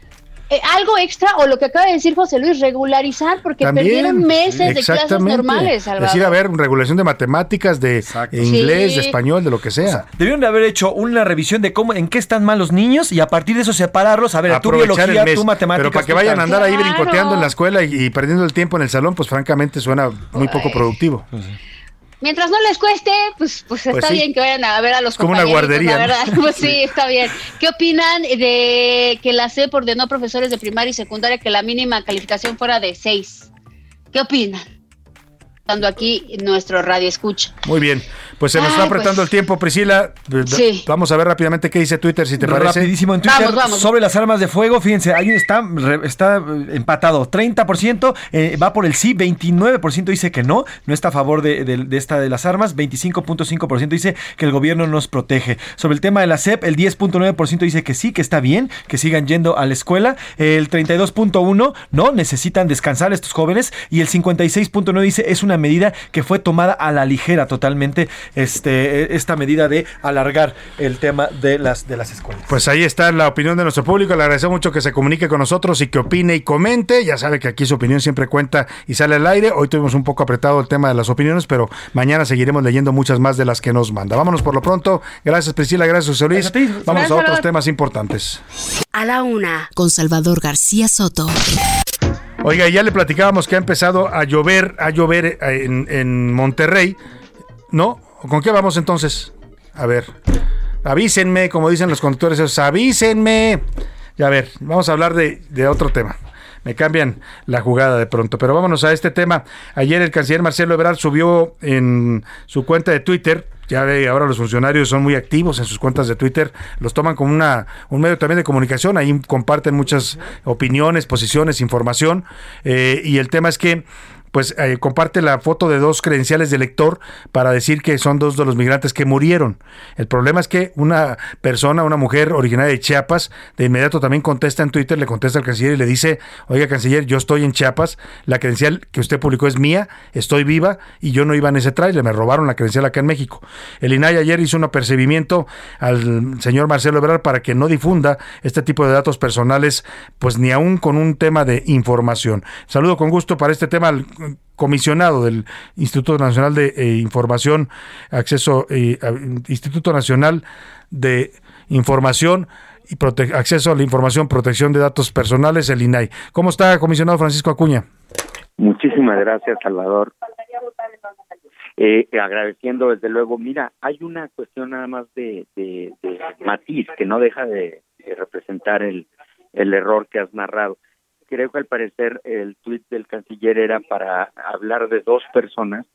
Eh, algo extra o lo que acaba de decir José Luis, regularizar, porque También, perdieron meses de clases normales, Salvador. Decir, a ver, regulación de matemáticas, de inglés, Sí. de español, de lo que sea. Debieron de haber hecho una revisión de cómo, en qué están mal los niños y a partir de eso separarlos. A ver, tu Aprovechar el biología, mes. tu matemáticas. Pero para que tu vayan a andar ahí Claro. brincoteando en la escuela y, y perdiendo el tiempo en el salón, pues francamente suena muy poco productivo. Mientras no les cueste, pues, pues está sí. bien que vayan a ver a los como una guardería, la ¿no? verdad. Pues sí, está bien. ¿Qué opinan de que la CEP ordenó profesores de primaria y secundaria que la mínima calificación fuera de 6? ¿Qué opinan? Estando aquí nuestro radio escucha. Muy bien, pues se nos Ay, está apretando pues. el tiempo, Priscila. Sí. Vamos a ver rápidamente qué dice Twitter, si te parece. Rapidísimo en Twitter Vamos, vamos. sobre las armas de fuego. Fíjense, alguien está, está eh, empatado. 30% eh, va por el sí, 29% dice que no, no está a favor de, de- de esta de las armas, 25.5% dice que el gobierno nos protege. Sobre el tema de la SEP, el 10.9% dice que sí, que está bien, que sigan yendo a la escuela. El 32.1% no, necesitan descansar estos jóvenes. Y el 56.9% dice es una medida que fue tomada a la ligera totalmente, este, esta medida de alargar el tema de las, de las escuelas. Pues ahí está la opinión de nuestro público. Le agradecemos mucho que se comunique con nosotros y que opine y comente. Ya sabe que aquí su opinión siempre cuenta y sale al aire. Hoy tuvimos un poco apretado el tema de las opiniones, pero mañana seguiremos leyendo muchas más de las que nos manda. Vámonos por lo pronto. Gracias Priscila, gracias José Luis. Vamos a Gracias, otros Salvador. temas importantes. A la una, con Salvador García Soto. Oiga, ya le platicábamos que ha empezado a llover, a llover en, en Monterrey, ¿no? ¿Con qué vamos entonces? A ver, avísenme, como dicen los conductores, avísenme. Ya a ver, vamos a hablar de, de otro tema. Me cambian la jugada de pronto, pero vámonos a este tema. Ayer el canciller Marcelo Ebrard subió en su cuenta de Twitter, ya ve, ahora los funcionarios son muy activos en sus cuentas de Twitter, los toman como una, un medio también de comunicación, ahí comparten muchas opiniones, posiciones, información, eh, y el tema es que pues eh, comparte la foto de dos credenciales de lector para decir que son dos de los migrantes que murieron. El problema es que una persona, una mujer originaria de Chiapas, de inmediato también contesta en Twitter, le contesta al canciller y le dice, oiga canciller, yo estoy en Chiapas, la credencial que usted publicó es mía, estoy viva y yo no iba en ese tráiler, me robaron la credencial acá en México. El INAI ayer hizo un apercibimiento al señor Marcelo Ebrard para que no difunda este tipo de datos personales, pues ni aún con un tema de información. Saludo con gusto para este tema al comisionado del Instituto Nacional de eh, Información, Acceso, eh, Instituto Nacional de Información y Prote- Acceso a la Información, Protección de Datos Personales, el INAI. ¿Cómo está, comisionado Francisco Acuña? Muchísimas gracias, Salvador. Eh, agradeciendo desde luego, mira, hay una cuestión nada más de, de- de matiz que no deja de, representar el error que has narrado. Creo que al parecer el tuit del canciller era para hablar de dos personas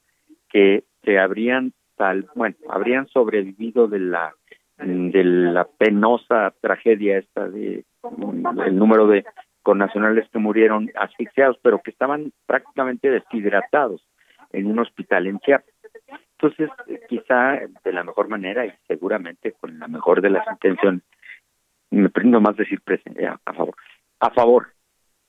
que se habrían tal, bueno, habrían sobrevivido de la de la penosa tragedia esta de mm, el número de connacionales que murieron asfixiados, pero que estaban prácticamente deshidratados en un hospital en Chiapas. Entonces, quizá de la mejor manera y seguramente con la mejor de las intenciones, me prendo más decir eh, a favor, a favor,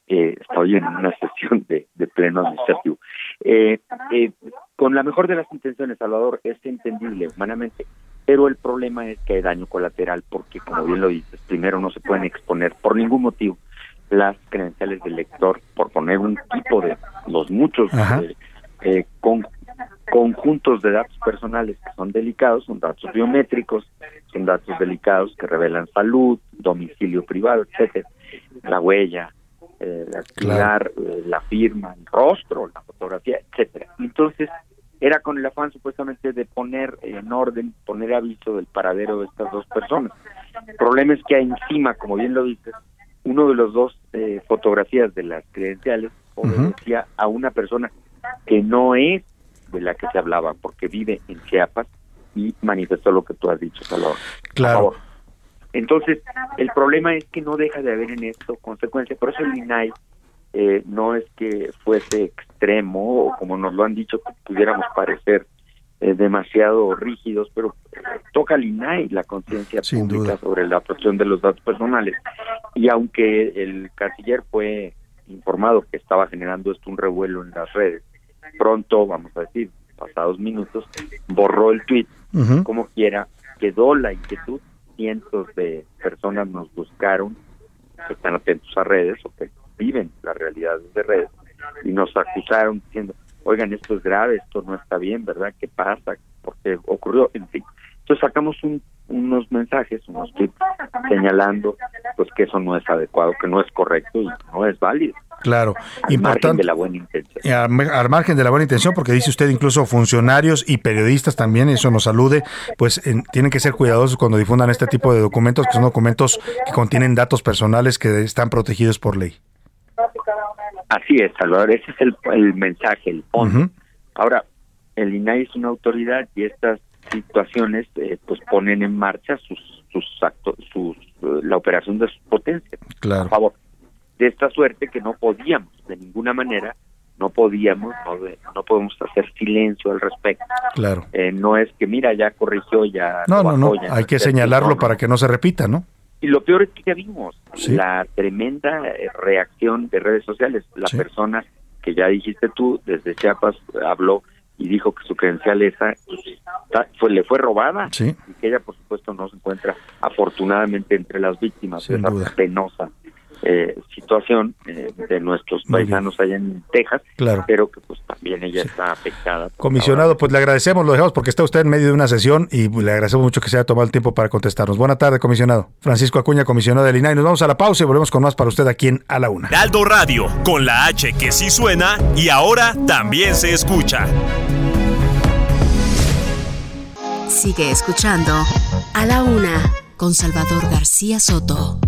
eh, estoy en una sesión de, de pleno administrativo. Eh, eh, con la mejor de las intenciones, Salvador, es entendible humanamente, pero el problema es que hay daño colateral porque, como bien lo dices, primero no se pueden exponer por ningún motivo las credenciales del lector, por poner un tipo de los muchos eh, eh, con- conjuntos de datos personales que son delicados, son datos biométricos, son datos delicados que revelan salud, domicilio privado, etcétera, la huella, eh, eh, la firma, el rostro, la fotografía, etcétera. Entonces, era con el afán supuestamente de poner en orden, poner aviso del paradero de estas dos personas. El problema es que encima, como bien lo dices, uno de los dos eh, fotografías de las credenciales obedecía a una persona que no es de la que se hablaba, porque vive en Chiapas y manifestó lo que tú has dicho, Salvador. Claro. Entonces, el problema es que no deja de haber en esto consecuencias. Por eso el INAI eh, no es que fuese extremo o como nos lo han dicho, pudiéramos parecer eh, demasiado rígidos, pero toca al INAI la conciencia pública duda. sobre la protección de los datos personales. Y aunque el canciller fue informado que estaba generando esto un revuelo en las redes, pronto, vamos a decir, pasados minutos, borró el tweet como quiera, quedó la inquietud, cientos de personas nos buscaron, que están atentos a redes o que viven las realidades de redes, y nos acusaron diciendo, oigan, esto es grave, esto no está bien, ¿verdad? ¿Qué pasa? ¿Por qué ocurrió? En fin. Entonces sacamos un- unos mensajes, unos tweets señalando pues que eso no es adecuado, que no es correcto y no es válido. Claro, Al margen importante. de la buena intención. Y Al, margen de la buena intención, porque dice usted incluso funcionarios y periodistas también, eso nos alude, pues en- tienen que ser cuidadosos cuando difundan este tipo de documentos, que son documentos que contienen datos personales que están protegidos por ley. Así es, Salvador, ese es el, el mensaje, el fondo. Ahora, el INAI es una autoridad y estas situaciones eh, pues ponen en marcha sus sus actos, sus eh, la operación de sus potencias. Claro. Por favor, de esta suerte que no podíamos de ninguna manera, no podíamos, no, no podemos hacer silencio al respecto. Claro. Eh, no es que mira ya corrigió ya No, no, no, hay que señalarlo no, para que no se repita, ¿no? Y lo peor es que ya vimos Sí. la tremenda eh, reacción de redes sociales. La Sí. persona que ya dijiste tú, desde Chiapas, habló y dijo que su credencial esa pues, fue, le fue robada Sí. y que ella, por supuesto, no se encuentra afortunadamente entre las víctimas Sin de esa duda. penosa eh, situación eh, de nuestros paisanos allá en Texas, Claro. pero que pues también ella está afectada. Comisionado, pues le agradecemos, lo dejamos porque está usted en medio de una sesión y le agradecemos mucho que se haya tomado el tiempo para contestarnos. Buena tarde, comisionado. Francisco Acuña, comisionado del INAI. Nos vamos a la pausa y volvemos con más para usted aquí en A la Una. Heraldo Radio, con la H que sí suena y ahora también se escucha. Sigue escuchando A la Una con Salvador García Soto.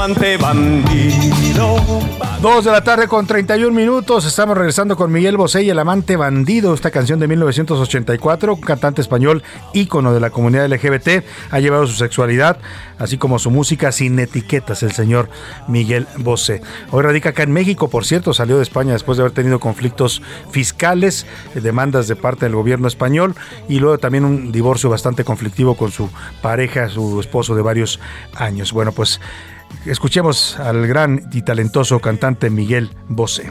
Amante bandido. Dos de la tarde con 31 minutos. Estamos regresando con Miguel Bosé y el amante bandido. Esta canción de 1984, un cantante español ícono de la comunidad LGBT, ha llevado su sexualidad, así como su música sin etiquetas, el señor Miguel Bosé. Hoy radica acá en México, por cierto, salió de España después de haber tenido conflictos fiscales, eh, demandas de parte del gobierno español y luego también un divorcio bastante conflictivo con su pareja, su esposo de varios años. Bueno, pues escuchemos al gran y talentoso cantante Miguel Bosé.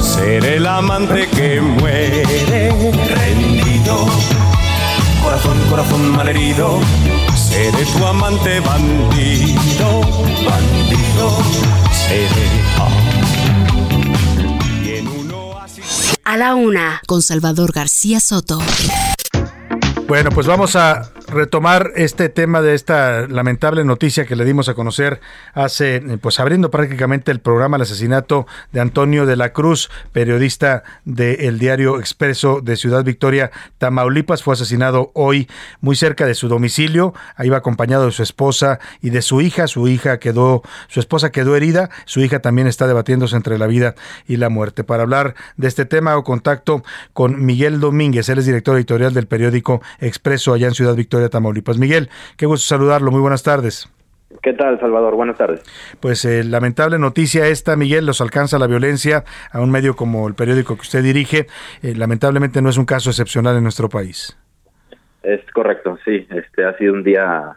Seré el amante que muere rendido. Corazón, corazón malherido. Seré tu amante bandido, bandido. Seré. A la Una con Salvador García Soto. Bueno, pues vamos a retomar este tema de esta lamentable noticia que le dimos a conocer hace, pues abriendo prácticamente el programa El asesinato de Antonio de la Cruz, periodista del diario Expreso de Ciudad Victoria, Tamaulipas, fue asesinado hoy muy cerca de su domicilio, ahí va acompañado de su esposa y de su hija, su hija quedó, su esposa quedó herida, su hija también está debatiéndose entre la vida y la muerte. Para hablar de este tema hago contacto con Miguel Domínguez, él es director editorial del periódico Expreso allá en Ciudad Victoria, Tamaulipas. Miguel, qué gusto saludarlo, muy buenas tardes. ¿Qué tal, Salvador? Buenas tardes. Pues eh, lamentable noticia esta, Miguel, los alcanza la violencia a un medio como el periódico que usted dirige. Eh, lamentablemente no es un caso excepcional en nuestro país. Es correcto, sí. Este ha sido un día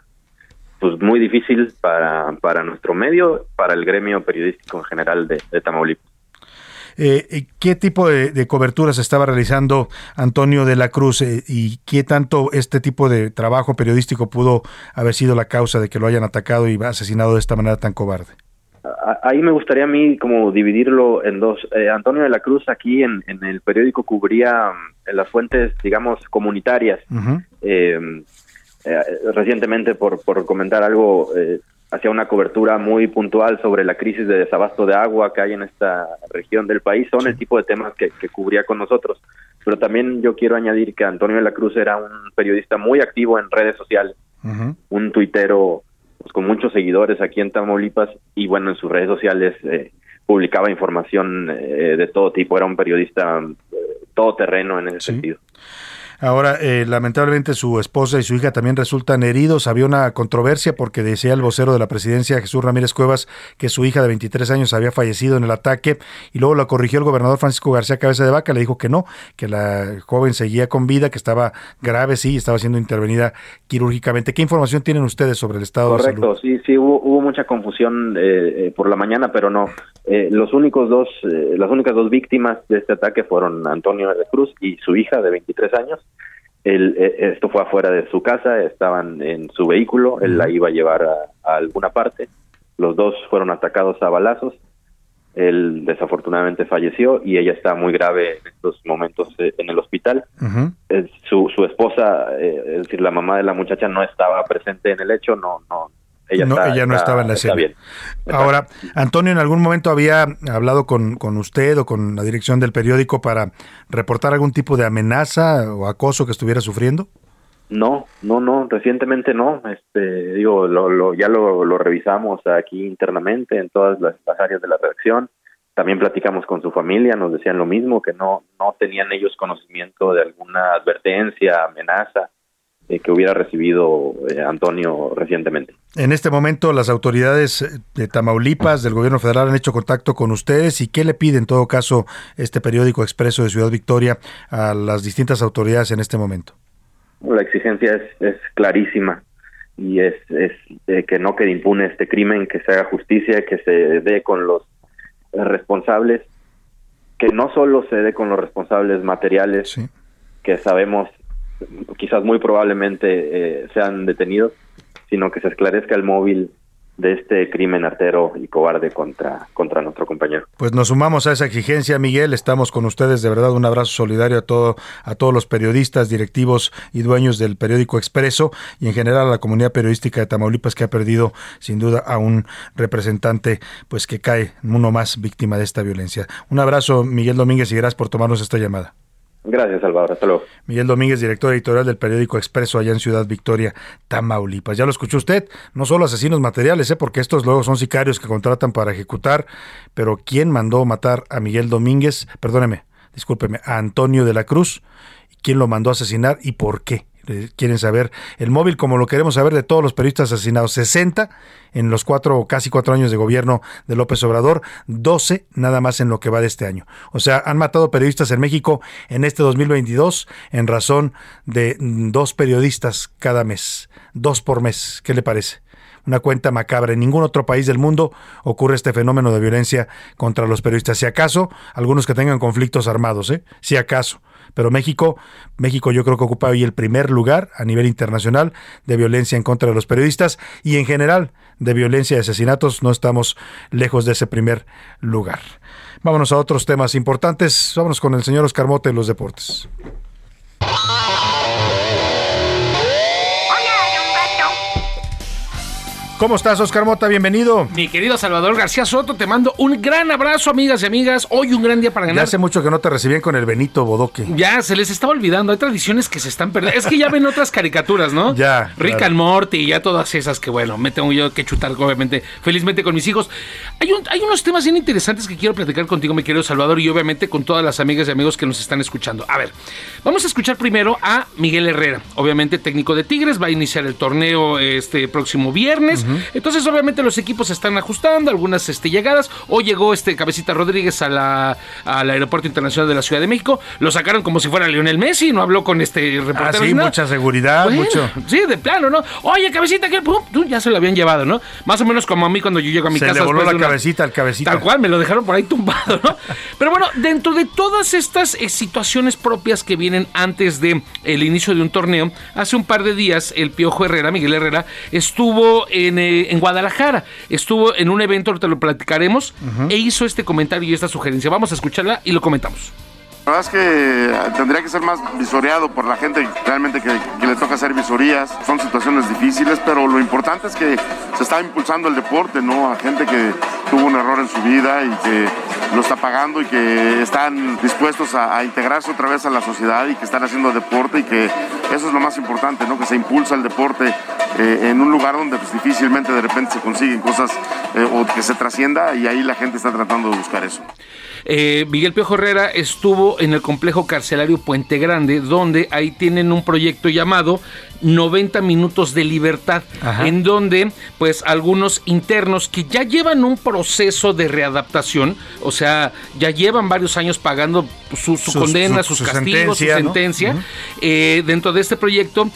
pues muy difícil para, para nuestro medio, para el gremio periodístico en general de, de Tamaulipas. Eh, ¿Qué tipo de, de, coberturas estaba realizando Antonio de la Cruz eh, y qué tanto este tipo de trabajo periodístico pudo haber sido la causa de que lo hayan atacado y asesinado de esta manera tan cobarde? Ahí me gustaría a mí como dividirlo en dos. Eh, Antonio de la Cruz aquí en, en el periódico cubría en las fuentes, digamos, comunitarias. Uh -huh. recientemente, por, por comentar algo, hacía una cobertura muy puntual sobre la crisis de desabasto de agua que hay en esta región del país. Son el tipo de temas que, que, cubría con nosotros. Pero también yo quiero añadir que Antonio de la Cruz era un periodista muy activo en redes sociales, uh -huh. un tuitero pues, con muchos seguidores aquí en Tamaulipas y bueno, en sus redes sociales eh, publicaba información eh, de todo tipo. Era un periodista eh, todoterreno en ese sí. sentido. Ahora, eh, lamentablemente su esposa y su hija también resultan heridos. Había una controversia porque decía el vocero de la presidencia, Jesús Ramírez Cuevas, que su hija de 23 años había fallecido en el ataque y luego la corrigió el gobernador Francisco García Cabeza de Vaca. Le dijo que no, que la joven seguía con vida, que estaba grave, sí, estaba siendo intervenida quirúrgicamente. ¿Qué información tienen ustedes sobre el estado Correcto, de salud? sí, sí, hubo, hubo mucha confusión eh, por la mañana, pero no. Eh, los únicos dos, eh, las únicas dos víctimas de este ataque fueron Antonio de Cruz y su hija de 23 años. Él, eh, esto fue afuera de su casa, estaban en su vehículo, él la iba a llevar a, a, alguna parte. Los dos fueron atacados a balazos. Él desafortunadamente falleció y ella está muy grave en estos momentos eh, en el hospital. Uh -huh. su, su esposa, eh, es decir, la mamá de la muchacha no estaba presente en el hecho, no, no, ella, no, está, ella no está, estaba en la escena. Bien. Ahora, Antonio, ¿en algún momento había hablado con, con, usted o con la dirección del periódico para reportar algún tipo de amenaza o acoso que estuviera sufriendo? No, no, no, recientemente no. Este, digo, lo, lo, ya lo, lo, revisamos aquí internamente en todas las, las, áreas de la redacción. También platicamos con su familia, nos decían lo mismo, que no, no tenían ellos conocimiento de alguna advertencia, amenaza eh, que hubiera recibido eh, Antonio recientemente. En este momento, las autoridades de Tamaulipas, del gobierno federal, han hecho contacto con ustedes y qué le pide en todo caso este periódico expreso de Ciudad Victoria a las distintas autoridades en este momento. La exigencia es, es clarísima y es, es eh, que no quede impune este crimen, que se haga justicia, que se dé con los responsables, que no solo se dé con los responsables materiales, sí. que sabemos quizás muy probablemente eh, sean detenidos, sino que se esclarezca el móvil de este crimen artero y cobarde contra, contra nuestro compañero. Pues nos sumamos a esa exigencia, Miguel. Estamos con ustedes. De verdad, un abrazo solidario a todo, a todos los periodistas, directivos y dueños del periódico Expreso y en general a la comunidad periodística de Tamaulipas que ha perdido sin duda a un representante, pues que cae uno más víctima de esta violencia. Un abrazo, Miguel Domínguez, y gracias por tomarnos esta llamada. Gracias, Salvador. Hasta luego. Miguel Domínguez, director editorial del periódico Expreso allá en Ciudad Victoria, Tamaulipas. Ya lo escuchó usted, no solo asesinos materiales, ¿eh? porque estos luego son sicarios que contratan para ejecutar, pero ¿quién mandó matar a Miguel Domínguez? Perdóneme, discúlpeme, a Antonio de la Cruz. ¿Quién lo mandó a asesinar y por qué? Quieren saber el móvil como lo queremos saber de todos los periodistas asesinados 60 en los cuatro casi cuatro años de gobierno de López Obrador 12 nada más en lo que va de este año o sea han matado periodistas en México en este 2022 en razón de dos periodistas cada mes dos por mes ¿qué le parece? una cuenta macabra. En ningún otro país del mundo ocurre este fenómeno de violencia contra los periodistas. Si acaso, algunos que tengan conflictos armados, ¿eh? Si acaso pero México, México yo creo que ocupa hoy el primer lugar a nivel internacional de violencia en contra de los periodistas y en general de violencia y asesinatos, no estamos lejos de ese primer lugar. Vámonos a otros temas importantes, vámonos con el señor Oscar Mota y los deportes. ¿Cómo estás, Oscar Mota? Bienvenido. Mi querido Salvador García Soto, te mando un gran abrazo, amigas y amigas. Hoy un gran día para Ya ganar. hace mucho que no te recibían con el Benito Bodoque. Ya, se les estaba olvidando. Hay tradiciones que se están perdiendo. Es que ya ven otras caricaturas, ¿no? Ya, Rick claro. and Morty y ya todas esas que, bueno, me tengo yo que chutar, obviamente, felizmente con mis hijos. Hay, un- hay unos temas bien interesantes que quiero platicar contigo, mi querido Salvador, y obviamente con todas las amigas y amigos que nos están escuchando. A ver, vamos a escuchar primero a Miguel Herrera, obviamente técnico de Tigres. Va a iniciar el torneo este próximo viernes. Entonces, obviamente, los equipos se están ajustando, algunas este, llegadas. Hoy llegó este Cabecita Rodríguez a la, al Aeropuerto Internacional de la Ciudad de México. Lo sacaron como si fuera Lionel Messi, no habló con este Ah, reportero. sí, ni nada. mucha seguridad, Bueno, mucho. Sí, de plano, ¿no? Oye, cabecita, que ya se lo habían llevado, ¿no? Más o menos como a mí cuando yo llego a mi Se casa. le voló la una- cabecita al cabecita. Tal cual, me lo dejaron por ahí tumbado, ¿no? Pero bueno, dentro de todas estas eh, situaciones propias que vienen antes de el inicio de un torneo, hace un par de días el Piojo Herrera, Miguel Herrera, estuvo en, eh, en Guadalajara, estuvo en un evento, ahorita lo platicaremos, e hizo este comentario y esta sugerencia. Vamos a escucharla y lo comentamos. La verdad es que tendría que ser más visoreado por la gente realmente que, le toca hacer visorías. Son situaciones difíciles, pero lo importante es que se está impulsando el deporte, ¿no? A gente que tuvo un error en su vida y que lo está pagando y que están dispuestos a, a integrarse otra vez a la sociedad y que están haciendo deporte y que eso es lo más importante, ¿no? Que se impulsa el deporte eh, en un lugar donde pues, difícilmente de repente se consiguen cosas eh, o que se trascienda y ahí la gente está tratando de buscar eso. Eh, Miguel Piojo Herrera estuvo en el complejo carcelario Puente Grande, donde ahí tienen un proyecto llamado 90 minutos de libertad, Ajá. en donde pues algunos internos que ya llevan un proceso de readaptación, o sea, ya llevan varios años pagando su, su Sus- condena, su- sus su castigos, sentencia, su sentencia, eh, dentro de este proyecto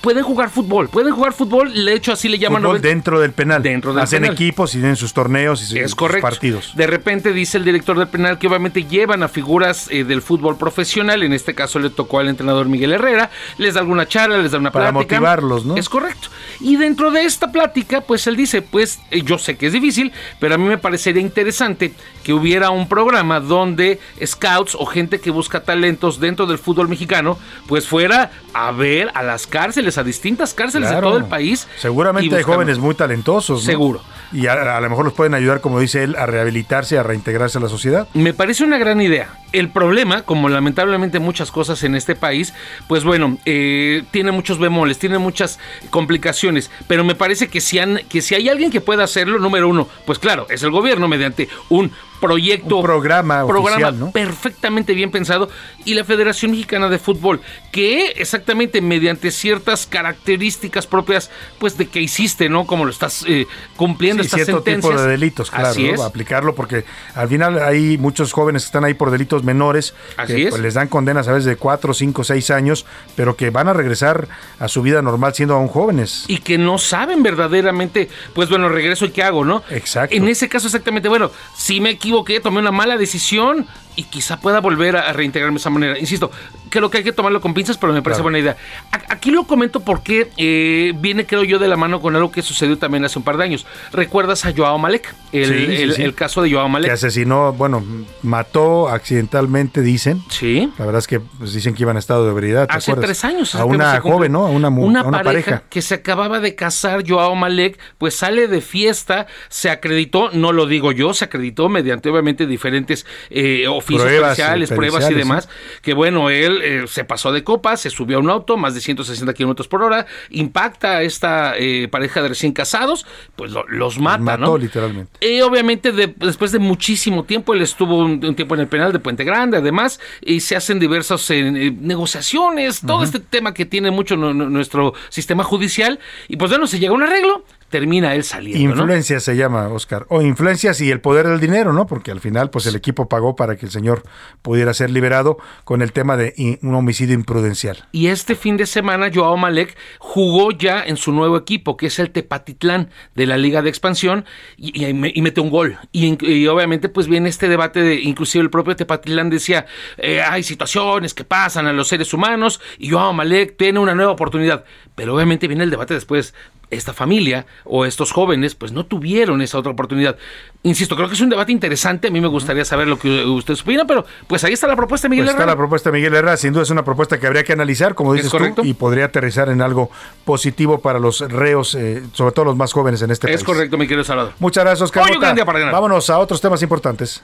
pueden jugar fútbol, pueden jugar fútbol, de hecho así le llaman Fútbol 90 dentro del penal. Dentro del Hacen penal. equipos y tienen sus torneos y sus, es sus correcto. partidos. De repente dice el director del penal que obviamente llevan a figuras eh, del fútbol profesional. En este caso le tocó al entrenador Miguel Herrera. Les da alguna charla, les da una Para plática. motivarlos, ¿no? Es correcto. Y dentro de esta plática, pues él dice, pues eh, yo sé que es difícil, pero a mí me parecería interesante que hubiera un programa donde scouts o gente que busca talentos dentro del fútbol mexicano, pues fuera a ver a las cárceles, a distintas cárceles de todo el país. Seguramente hay jóvenes muy talentosos. ¿no? Seguro. Y a, a lo mejor los pueden ayudar, como dice él, a rehabilitarse, a reintegrarse a la sociedad. Me parece una gran idea. El problema, como lamentablemente muchas cosas en este país, pues bueno, eh, tiene muchos bemoles, tiene muchas complicaciones, pero me parece que si, han- que si hay alguien que pueda hacerlo, número uno, pues claro, es el gobierno mediante un proyecto, Un programa programa oficial, ¿no? perfectamente bien pensado y la Federación Mexicana de Fútbol, que exactamente mediante ciertas características propias, pues de que hiciste, ¿no? Como lo estás eh, cumpliendo Sí, estas cierto sentencias. tipo de delitos, claro, Así ¿no? es. aplicarlo porque al final hay muchos jóvenes que están ahí por delitos menores Así que es. pues, les dan condenas a veces de 4, 5, 6 años, pero que van a regresar a su vida normal siendo aún jóvenes. y que no saben verdaderamente, pues bueno, regreso y qué hago, ¿no? Exacto. En ese caso exactamente, bueno, si me equivoqué, tomé una mala decisión y quizá pueda volver a, reintegrarme de esa manera. Insisto, creo que hay que tomarlo con pinzas, pero me parece Claro. buena idea. A- aquí lo comento porque eh, viene, creo yo, de la mano con algo que sucedió también hace un par de años. ¿Recuerdas a Joao Malek? El, Sí, sí, el- sí. el caso de Joao Malek. Que asesinó, bueno, mató accidentalmente, dicen. Sí. La verdad es que pues, dicen que iban a estado de ebriedad. ¿te Hace acuerdas? tres años. A una joven, ¿no? A una, mu- a una pareja. que se acababa de casar, Joao Malek, pues sale de fiesta, se acreditó, no lo digo yo, se acreditó mediante obviamente diferentes eh, oficios Pruebas, periciales, pruebas y demás, que bueno, él eh, se pasó de copa, se subió a un auto, más de 160 kilómetros por hora, impacta a esta eh, pareja de recién casados, pues lo- los mata, Mató ¿no? literalmente. Y obviamente de- después de muchísimo tiempo, él estuvo un, un tiempo en el penal de Puente Grande, además, y se hacen diversas eh, negociaciones, todo este tema que tiene mucho nu- nu- nuestro sistema judicial, y pues bueno, se llega a un arreglo, termina él saliendo, ¿no? Influencias se llama, Oscar. O influencias y el poder del dinero, ¿no? Porque al final, pues el equipo pagó para que el señor pudiera ser liberado con el tema de un homicidio imprudencial. Y este fin de semana Joao Malek jugó ya en su nuevo equipo, que es el Tepatitlán de la Liga de Expansión, y, y, me- y mete un gol. Y obviamente pues viene este debate de, inclusive el propio Tepatitlán decía, eh, hay situaciones que pasan a los seres humanos y Joao Malek tiene una nueva oportunidad. Pero obviamente viene el debate después. Esta familia o estos jóvenes pues no tuvieron esa otra oportunidad. Insisto, creo que es un debate interesante, a mí me gustaría saber lo que ustedes opinan, pero pues ahí está la propuesta de Miguel Pues está Herrera. la propuesta de Miguel Herrera, sin duda es una propuesta que habría que analizar, como dices tú, y podría aterrizar en algo positivo para los reos, eh, sobre todo los más jóvenes en este Es país. correcto, mi querido Salvador. Muchas gracias, Oscar. Hoy un Mota. gran día para ganar. Vámonos a otros temas importantes.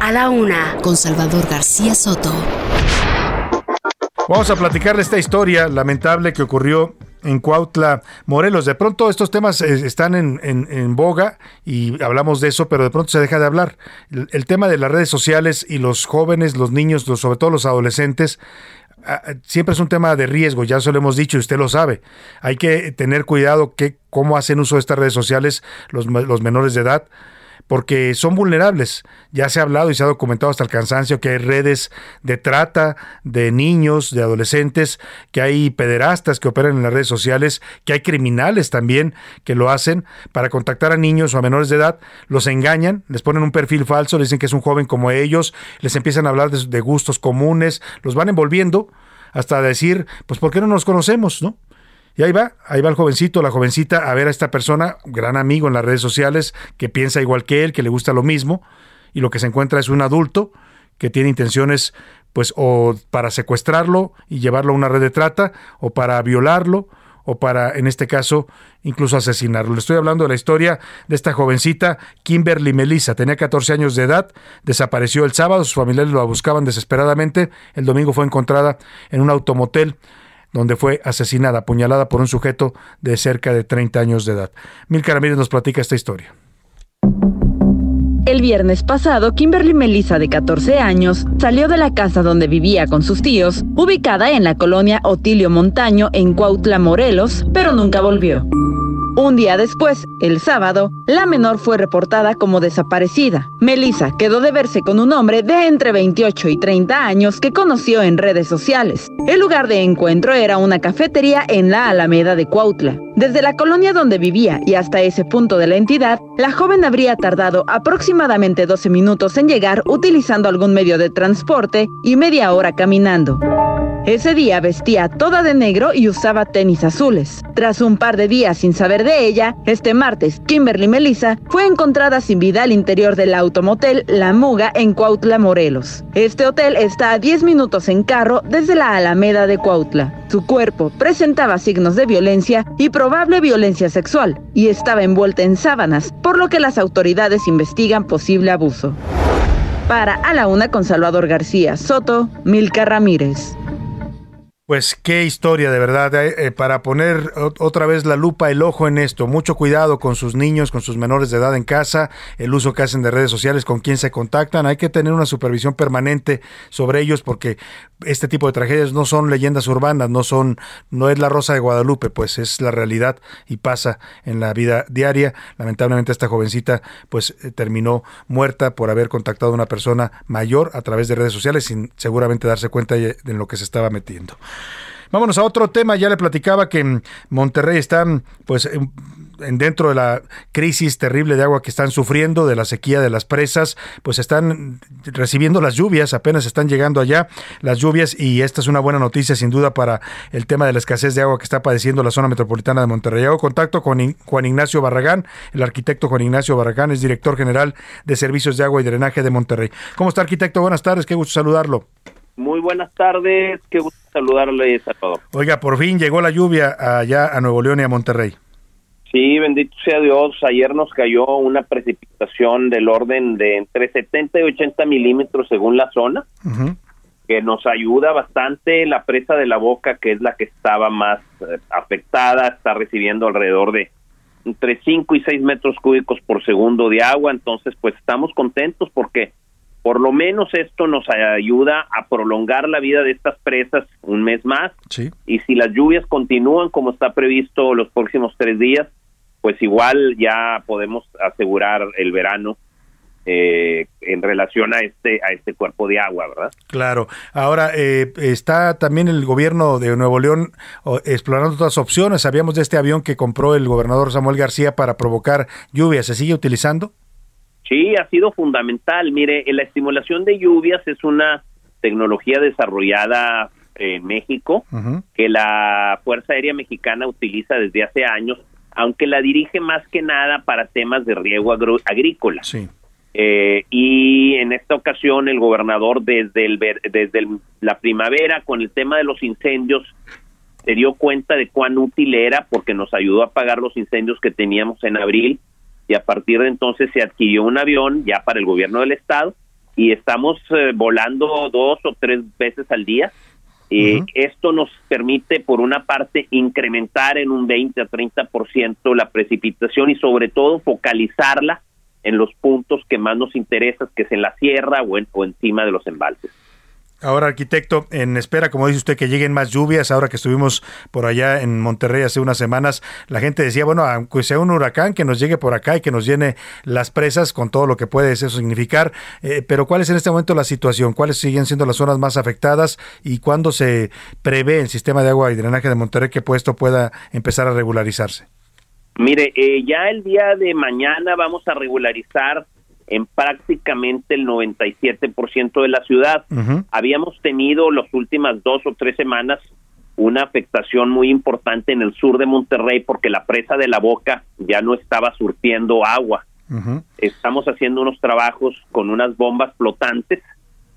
A la una, con Salvador García Soto. Vamos a platicar de esta historia lamentable que ocurrió en Cuautla, Morelos. De pronto estos temas eh, están en, en- en boga y hablamos de eso, pero de pronto se deja de hablar. El, tema de las redes sociales y los jóvenes, los niños, sobre todo los adolescentes, ah, ah, siempre es un tema de riesgo, ya eso lo hemos dicho y usted lo sabe. Hay que tener cuidado que cómo hacen uso de estas redes sociales los, los menores de edad porque son vulnerables. Ya se ha hablado y se ha documentado hasta el cansancio que hay redes de trata de niños, de adolescentes, que hay pederastas que operan en las redes sociales, que hay criminales también que lo hacen para contactar a niños o a menores de edad, los engañan, les ponen un perfil falso, les dicen que es un joven como ellos, les empiezan a hablar de, de gustos comunes, los van envolviendo hasta decir, pues ¿por qué no nos conocemos, no? Y ahí va, ahí va el jovencito, la jovencita a ver a esta persona, gran amigo en las redes sociales, que piensa igual que él, que le gusta lo mismo, y lo que se encuentra es un adulto que tiene intenciones, pues, o para secuestrarlo y llevarlo a una red de trata, o para violarlo, o para, en este caso, incluso asesinarlo. Le estoy hablando de la historia de esta jovencita, Kimberly Melissa. Tenía 14 años de edad, desapareció el sábado, sus familiares la buscaban desesperadamente. El domingo fue encontrada en un automotel donde fue asesinada, apuñalada por un sujeto de cerca de 30 años de edad. Milka Ramírez nos platica esta historia. El viernes pasado, Kimberly Melissa, de 14 años, salió de la casa donde vivía con sus tíos, ubicada en la colonia Otilio Montaño, en Cuautla, Morelos, pero nunca volvió. Un día después, el sábado, la menor fue reportada como desaparecida. Melissa quedó de verse con un hombre de entre 28 y 30 años que conoció en redes sociales. El lugar de encuentro era una cafetería en la Alameda de Cuautla. Desde la colonia donde vivía y hasta ese punto de la entidad, la joven habría tardado aproximadamente 12 minutos en llegar utilizando algún medio de transporte y media hora caminando. Ese día vestía toda de negro y usaba tenis azules. Tras un par de días sin saber de ella, este martes, Kimberly Melissa fue encontrada sin vida al interior del automotel La Muga en Cuautla, Morelos. Este hotel está a 10 minutos en carro desde la Alameda de Cuautla. Su cuerpo presentaba signos de violencia y probable violencia sexual y estaba envuelta en sábanas, por lo que las autoridades investigan posible abuso. Para A la Una con Salvador García Soto, Milka Ramírez. Pues qué historia, de verdad, eh, eh, para poner ot- otra vez la lupa, el ojo en esto. Mucho cuidado con sus niños, con sus menores de edad en casa, el uso que hacen de redes sociales, con quién se contactan. Hay que tener una supervisión permanente sobre ellos porque este tipo de tragedias no son leyendas urbanas, no son, no es la Rosa de Guadalupe, pues es la realidad y pasa en la vida diaria. Lamentablemente esta jovencita pues eh, terminó muerta por haber contactado a una persona mayor a través de redes sociales sin seguramente darse cuenta de lo que se estaba metiendo. Vámonos a otro tema. Ya le platicaba que Monterrey están, pues, en, en dentro de la crisis terrible de agua que están sufriendo, de la sequía de las presas, pues están recibiendo las lluvias, apenas están llegando allá las lluvias y esta es una buena noticia sin duda para el tema de la escasez de agua que está padeciendo la zona metropolitana de Monterrey. Hago contacto con Juan Ignacio Barragán, el arquitecto Juan Ignacio Barragán, es director general de Servicios de Agua y Drenaje de Monterrey. ¿Cómo está, arquitecto? Buenas tardes, qué gusto saludarlo. Muy buenas tardes, qué gusto saludarle, Salvador. Oiga, por fin llegó la lluvia allá a Nuevo León y a Monterrey. Sí, bendito sea Dios, ayer nos cayó una precipitación del orden de entre 70 y 80 milímetros según la zona, que nos ayuda bastante. La presa de la boca, que es la que estaba más eh, afectada, está recibiendo alrededor de entre 5 y 6 metros cúbicos por segundo de agua, entonces pues estamos contentos porque por lo menos esto nos ayuda a prolongar la vida de estas presas un mes más. Sí. Y si las lluvias continúan como está previsto los próximos tres días, pues igual ya podemos asegurar el verano eh, en relación a este a este cuerpo de agua, ¿verdad? Claro. Ahora, eh, está también el gobierno de Nuevo León explorando otras opciones. Sabíamos de este avión que compró el gobernador Samuel García para provocar lluvias. ¿Se sigue utilizando? Sí, ha sido fundamental. Mire, la estimulación de lluvias es una tecnología desarrollada en México que la Fuerza Aérea Mexicana utiliza desde hace años, aunque la dirige más que nada para temas de riego agro- agrícola. Eh, y en esta ocasión el gobernador desde el ver- desde el- la primavera con el tema de los incendios se dio cuenta de cuán útil era porque nos ayudó a apagar los incendios que teníamos en abril y a partir de entonces se adquirió un avión ya para el gobierno del estado y estamos eh, volando dos o tres veces al día. Eh, Esto nos permite, por una parte, incrementar en un 20 a 30% la precipitación y sobre todo focalizarla en los puntos que más nos interesan, que es en la sierra o, en- o encima de los embalses. Ahora, arquitecto, en espera, como dice usted, que lleguen más lluvias, ahora que estuvimos por allá en Monterrey hace unas semanas, la gente decía, bueno, aunque sea un huracán, que nos llegue por acá y que nos llene las presas con todo lo que puede eso significar, eh, pero ¿cuál es en este momento la situación? ¿Cuáles siguen siendo las zonas más afectadas y cuándo se prevé el sistema de agua y drenaje de Monterrey que puesto pueda empezar a regularizarse? Mire, eh, ya el día de mañana vamos a regularizar en prácticamente el 97% de la ciudad. Habíamos tenido las últimas dos o tres semanas una afectación muy importante en el sur de Monterrey porque la presa de la Boca ya no estaba surtiendo agua. Estamos haciendo unos trabajos con unas bombas flotantes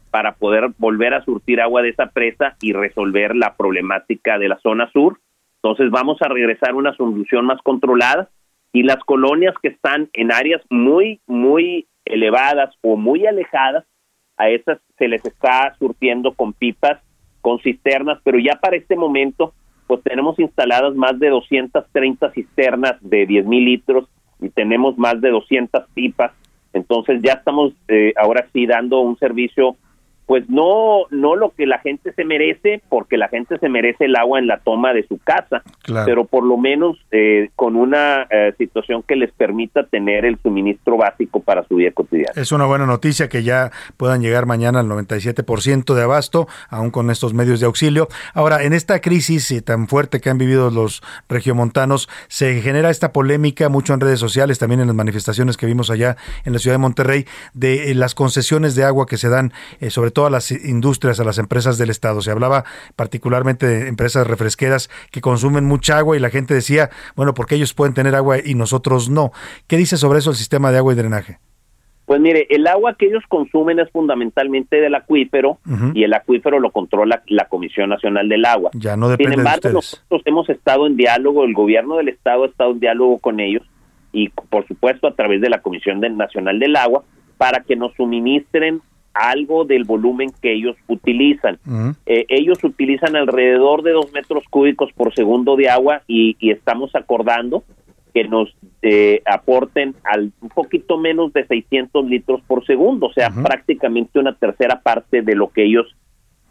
para poder volver a surtir agua de esa presa y resolver la problemática de la zona sur. Entonces vamos a regresar a una solución más controlada y las colonias que están en áreas muy, muy elevadas o muy alejadas, a esas se les está surtiendo con pipas, con cisternas, pero ya para este momento, pues tenemos instaladas más de 230 cisternas de 10 mil litros y tenemos más de 200 pipas. Entonces ya estamos eh, ahora sí dando un servicio, pues no, no lo que la gente se merece, porque la gente se merece el agua en la toma de su casa, Claro. pero por lo menos eh, con una eh, situación que les permita tener el suministro básico para su vida cotidiana. Es una buena noticia que ya puedan llegar mañana al 97% de abasto, aún con estos medios de auxilio. Ahora, en esta crisis eh, tan fuerte que han vivido los regiomontanos, se genera esta polémica mucho en redes sociales, también en las manifestaciones que vimos allá en la ciudad de Monterrey, de eh, las concesiones de agua que se dan, eh, sobre todo a las industrias, a las empresas del Estado. Se hablaba particularmente de empresas refresqueras que consumen mucha agua y la gente decía, bueno, porque ellos pueden tener agua y nosotros no. ¿Qué dice sobre eso el sistema de agua y drenaje? Pues mire, el agua que ellos consumen es fundamentalmente del acuífero y el acuífero lo controla la Comisión Nacional del Agua. Ya no Sin depende de embargo, nosotros hemos estado en diálogo, el gobierno del estado ha estado en diálogo con ellos y por supuesto a través de la Comisión Nacional del Agua para que nos suministren algo del volumen que ellos utilizan. Eh, ellos utilizan alrededor de dos metros cúbicos por segundo de agua y, y estamos acordando que nos eh, aporten al un poquito menos de 600 litros por segundo, o sea, prácticamente una tercera parte de lo que ellos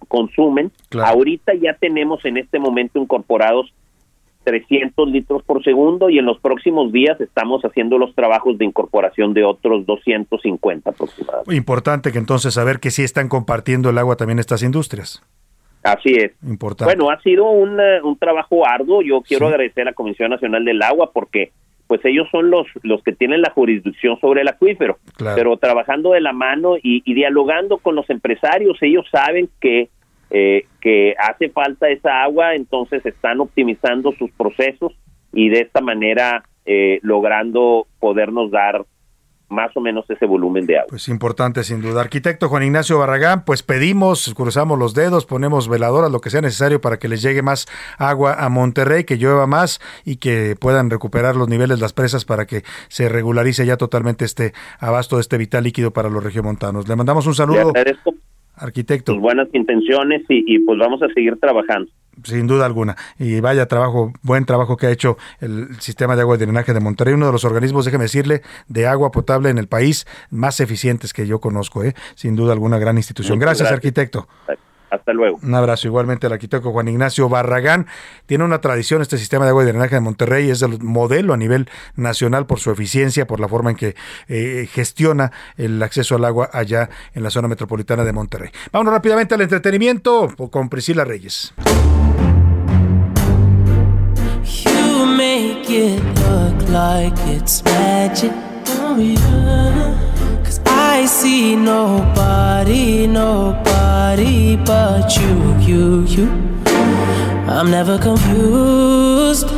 consumen. Ahorita ya tenemos en este momento incorporados 300 litros por segundo y en los próximos días estamos haciendo los trabajos de incorporación de otros 250 aproximadamente. Importante que entonces saber que sí están compartiendo el agua también estas industrias. Así es. Importante. Bueno, ha sido un, eh, un trabajo arduo. Yo quiero agradecer a la Comisión Nacional del Agua porque pues ellos son los, los que tienen la jurisdicción sobre el acuífero, Claro. pero trabajando de la mano y, y dialogando con los empresarios, ellos saben que, eh, que hace falta esa agua, entonces están optimizando sus procesos y de esta manera eh, logrando podernos dar más o menos ese volumen de agua. Pues importante sin duda. Arquitecto Juan Ignacio Barragán, pues pedimos, cruzamos los dedos, ponemos veladoras, lo que sea necesario para que les llegue más agua a Monterrey, que llueva más y que puedan recuperar los niveles las presas para que se regularice ya totalmente este abasto de este vital líquido para los regiomontanos. Le mandamos un Le saludo, agradezco arquitecto. sus buenas intenciones y, y pues vamos a seguir trabajando. Sin duda alguna. Y vaya trabajo, buen trabajo que ha hecho el sistema de agua y drenaje de Monterrey, uno de los organismos, déjeme decirle, de agua potable en el país más eficientes que yo conozco, ¿eh? Sin duda alguna, gran institución. Gracias. arquitecto. Hasta luego. Un abrazo igualmente al arquitecto Juan Ignacio Barragán. Tiene una tradición este sistema de agua y drenaje de Monterrey, es el modelo a nivel nacional por su eficiencia, por la forma en que eh, gestiona el acceso al agua allá en la zona metropolitana de Monterrey. Vámonos rápidamente al entretenimiento con Priscila Reyes. You make it look like it's magic. Oh, yeah. Cause I see nobody, nobody but you, you, you. I'm never confused.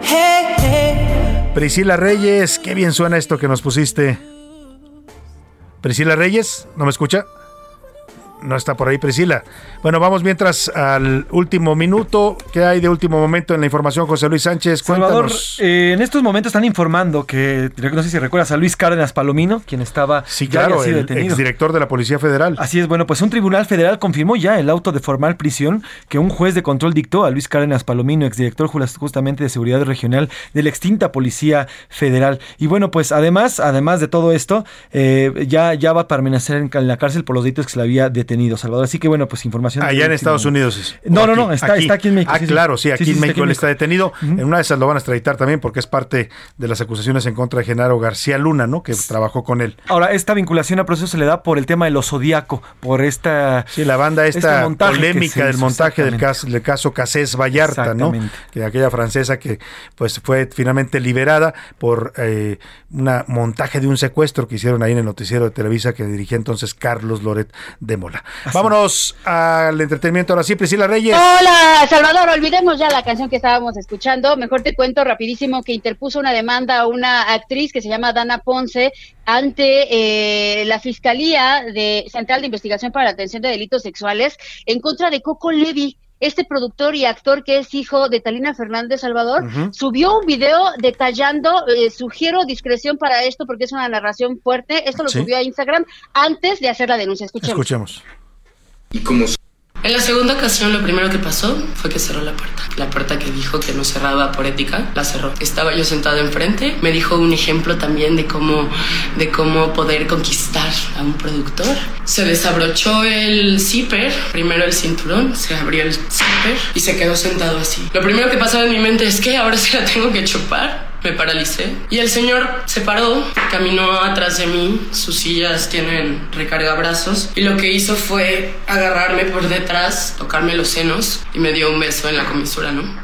Hey, hey. Priscila Reyes, qué bien suena esto que nos pusiste. Priscila Reyes, ¿no me escucha? No está por ahí Priscila. Bueno, vamos mientras al último minuto. ¿Qué hay de último momento en la información, José Luis Sánchez? Salvador, Cuéntanos. eh, en estos momentos están informando que, no sé si recuerdas a Luis Cárdenas Palomino, quien estaba Sí, claro, el exdirector de la Policía Federal. Así es, bueno, pues un tribunal federal confirmó ya el auto de formal prisión que un juez de control dictó a Luis Cárdenas Palomino, exdirector jus- justamente de Seguridad Regional de la extinta Policía Federal. Y bueno, pues además, además de todo esto, eh, ya, ya va a permanecer en la cárcel por los delitos que se le había detenido, Salvador. Así que bueno, pues información. Allá en último Estados. Unidos. es- No, no, no, está, está aquí en México. Ah, sí, claro, sí, aquí Sí, en está México él está detenido. En una de esas lo van a extraditar también porque es parte de las acusaciones en contra de Genaro García Luna, ¿no? Que trabajó con él. Ahora, esta vinculación a proceso se le da por el tema de lo zodíaco, por esta. Sí, la banda esta este que polémica del montaje del caso, del caso Casés Vallarta, ¿no? Que aquella francesa que pues fue finalmente liberada por eh, un montaje de un secuestro que hicieron ahí en el noticiero de Televisa que dirigía entonces Carlos Loret de Mola. Vámonos al entretenimiento ahora sí, Priscila Reyes. Hola, Salvador, olvidemos ya la canción que estábamos escuchando. Mejor te cuento rapidísimo que interpuso una demanda a una actriz que se llama Dana Ponce ante eh, la Fiscalía de Central de Investigación para la Atención de Delitos Sexuales en contra de Coco Levi. Este productor y actor que es hijo de Talina Fernández Salvador subió un video detallando, eh, sugiero discreción para esto porque es una narración fuerte, esto lo Sí. subió a Instagram antes de hacer la denuncia. Escuchemos. Escuchemos. En la segunda ocasión lo primero que pasó fue que cerró la puerta. La puerta que dijo que no cerraba por ética, la cerró. Estaba yo sentado enfrente, me dijo un ejemplo también de cómo, de cómo poder conquistar a un productor. Se desabrochó el zipper, primero el cinturón, se abrió el zipper y se quedó sentado así. Lo primero que pasaba en mi mente es que ahora se la tengo que chupar. Me paralicé. Y el señor se paró, caminó atrás de mí. Sus sillas tienen recargabrazos. Y lo que hizo fue agarrarme por detrás, tocarme los senos y me dio un beso en la comisura, ¿no?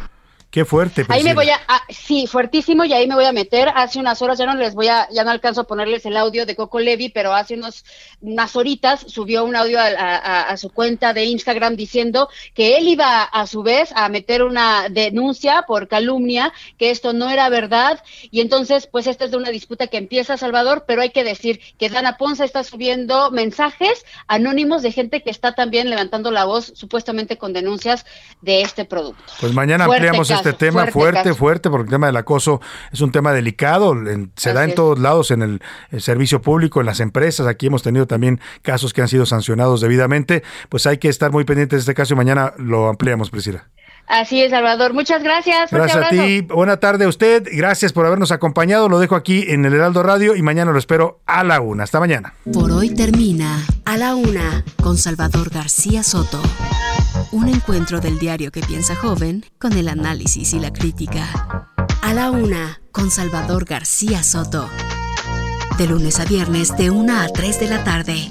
Qué fuerte, Ahí me Priscila. voy a, ah, sí, fuertísimo, y ahí me voy a meter. Hace unas horas, ya no les voy a, ya no alcanzo a ponerles el audio de Coco Levi, pero hace unos, unas horitas subió un audio a, a- a su cuenta de Instagram diciendo que él iba a su vez a meter una denuncia por calumnia, que esto no era verdad, y entonces, pues esta es de una disputa que empieza Salvador, pero hay que decir que Dana Ponce está subiendo mensajes anónimos de gente que está también levantando la voz, supuestamente con denuncias de este producto. Pues mañana Fuerte ampliamos este tema fuerte fuerte, porque el tema del acoso es un tema delicado, en- se da en es. todos lados, en el, el servicio público, en las empresas, aquí hemos tenido también casos que han sido sancionados debidamente, pues hay que estar muy pendientes de este caso y mañana lo ampliamos, Priscila. Así es, Salvador. Muchas gracias. Gracias a ti, buena tarde a usted, gracias por habernos acompañado, lo dejo aquí en el Heraldo Radio y mañana lo espero a la una. Hasta mañana. Por hoy termina A la Una con Salvador García Soto. Un encuentro del diario que piensa joven con el análisis y la crítica. A la Una con Salvador García Soto. De lunes a viernes de 1 a 3 de la tarde.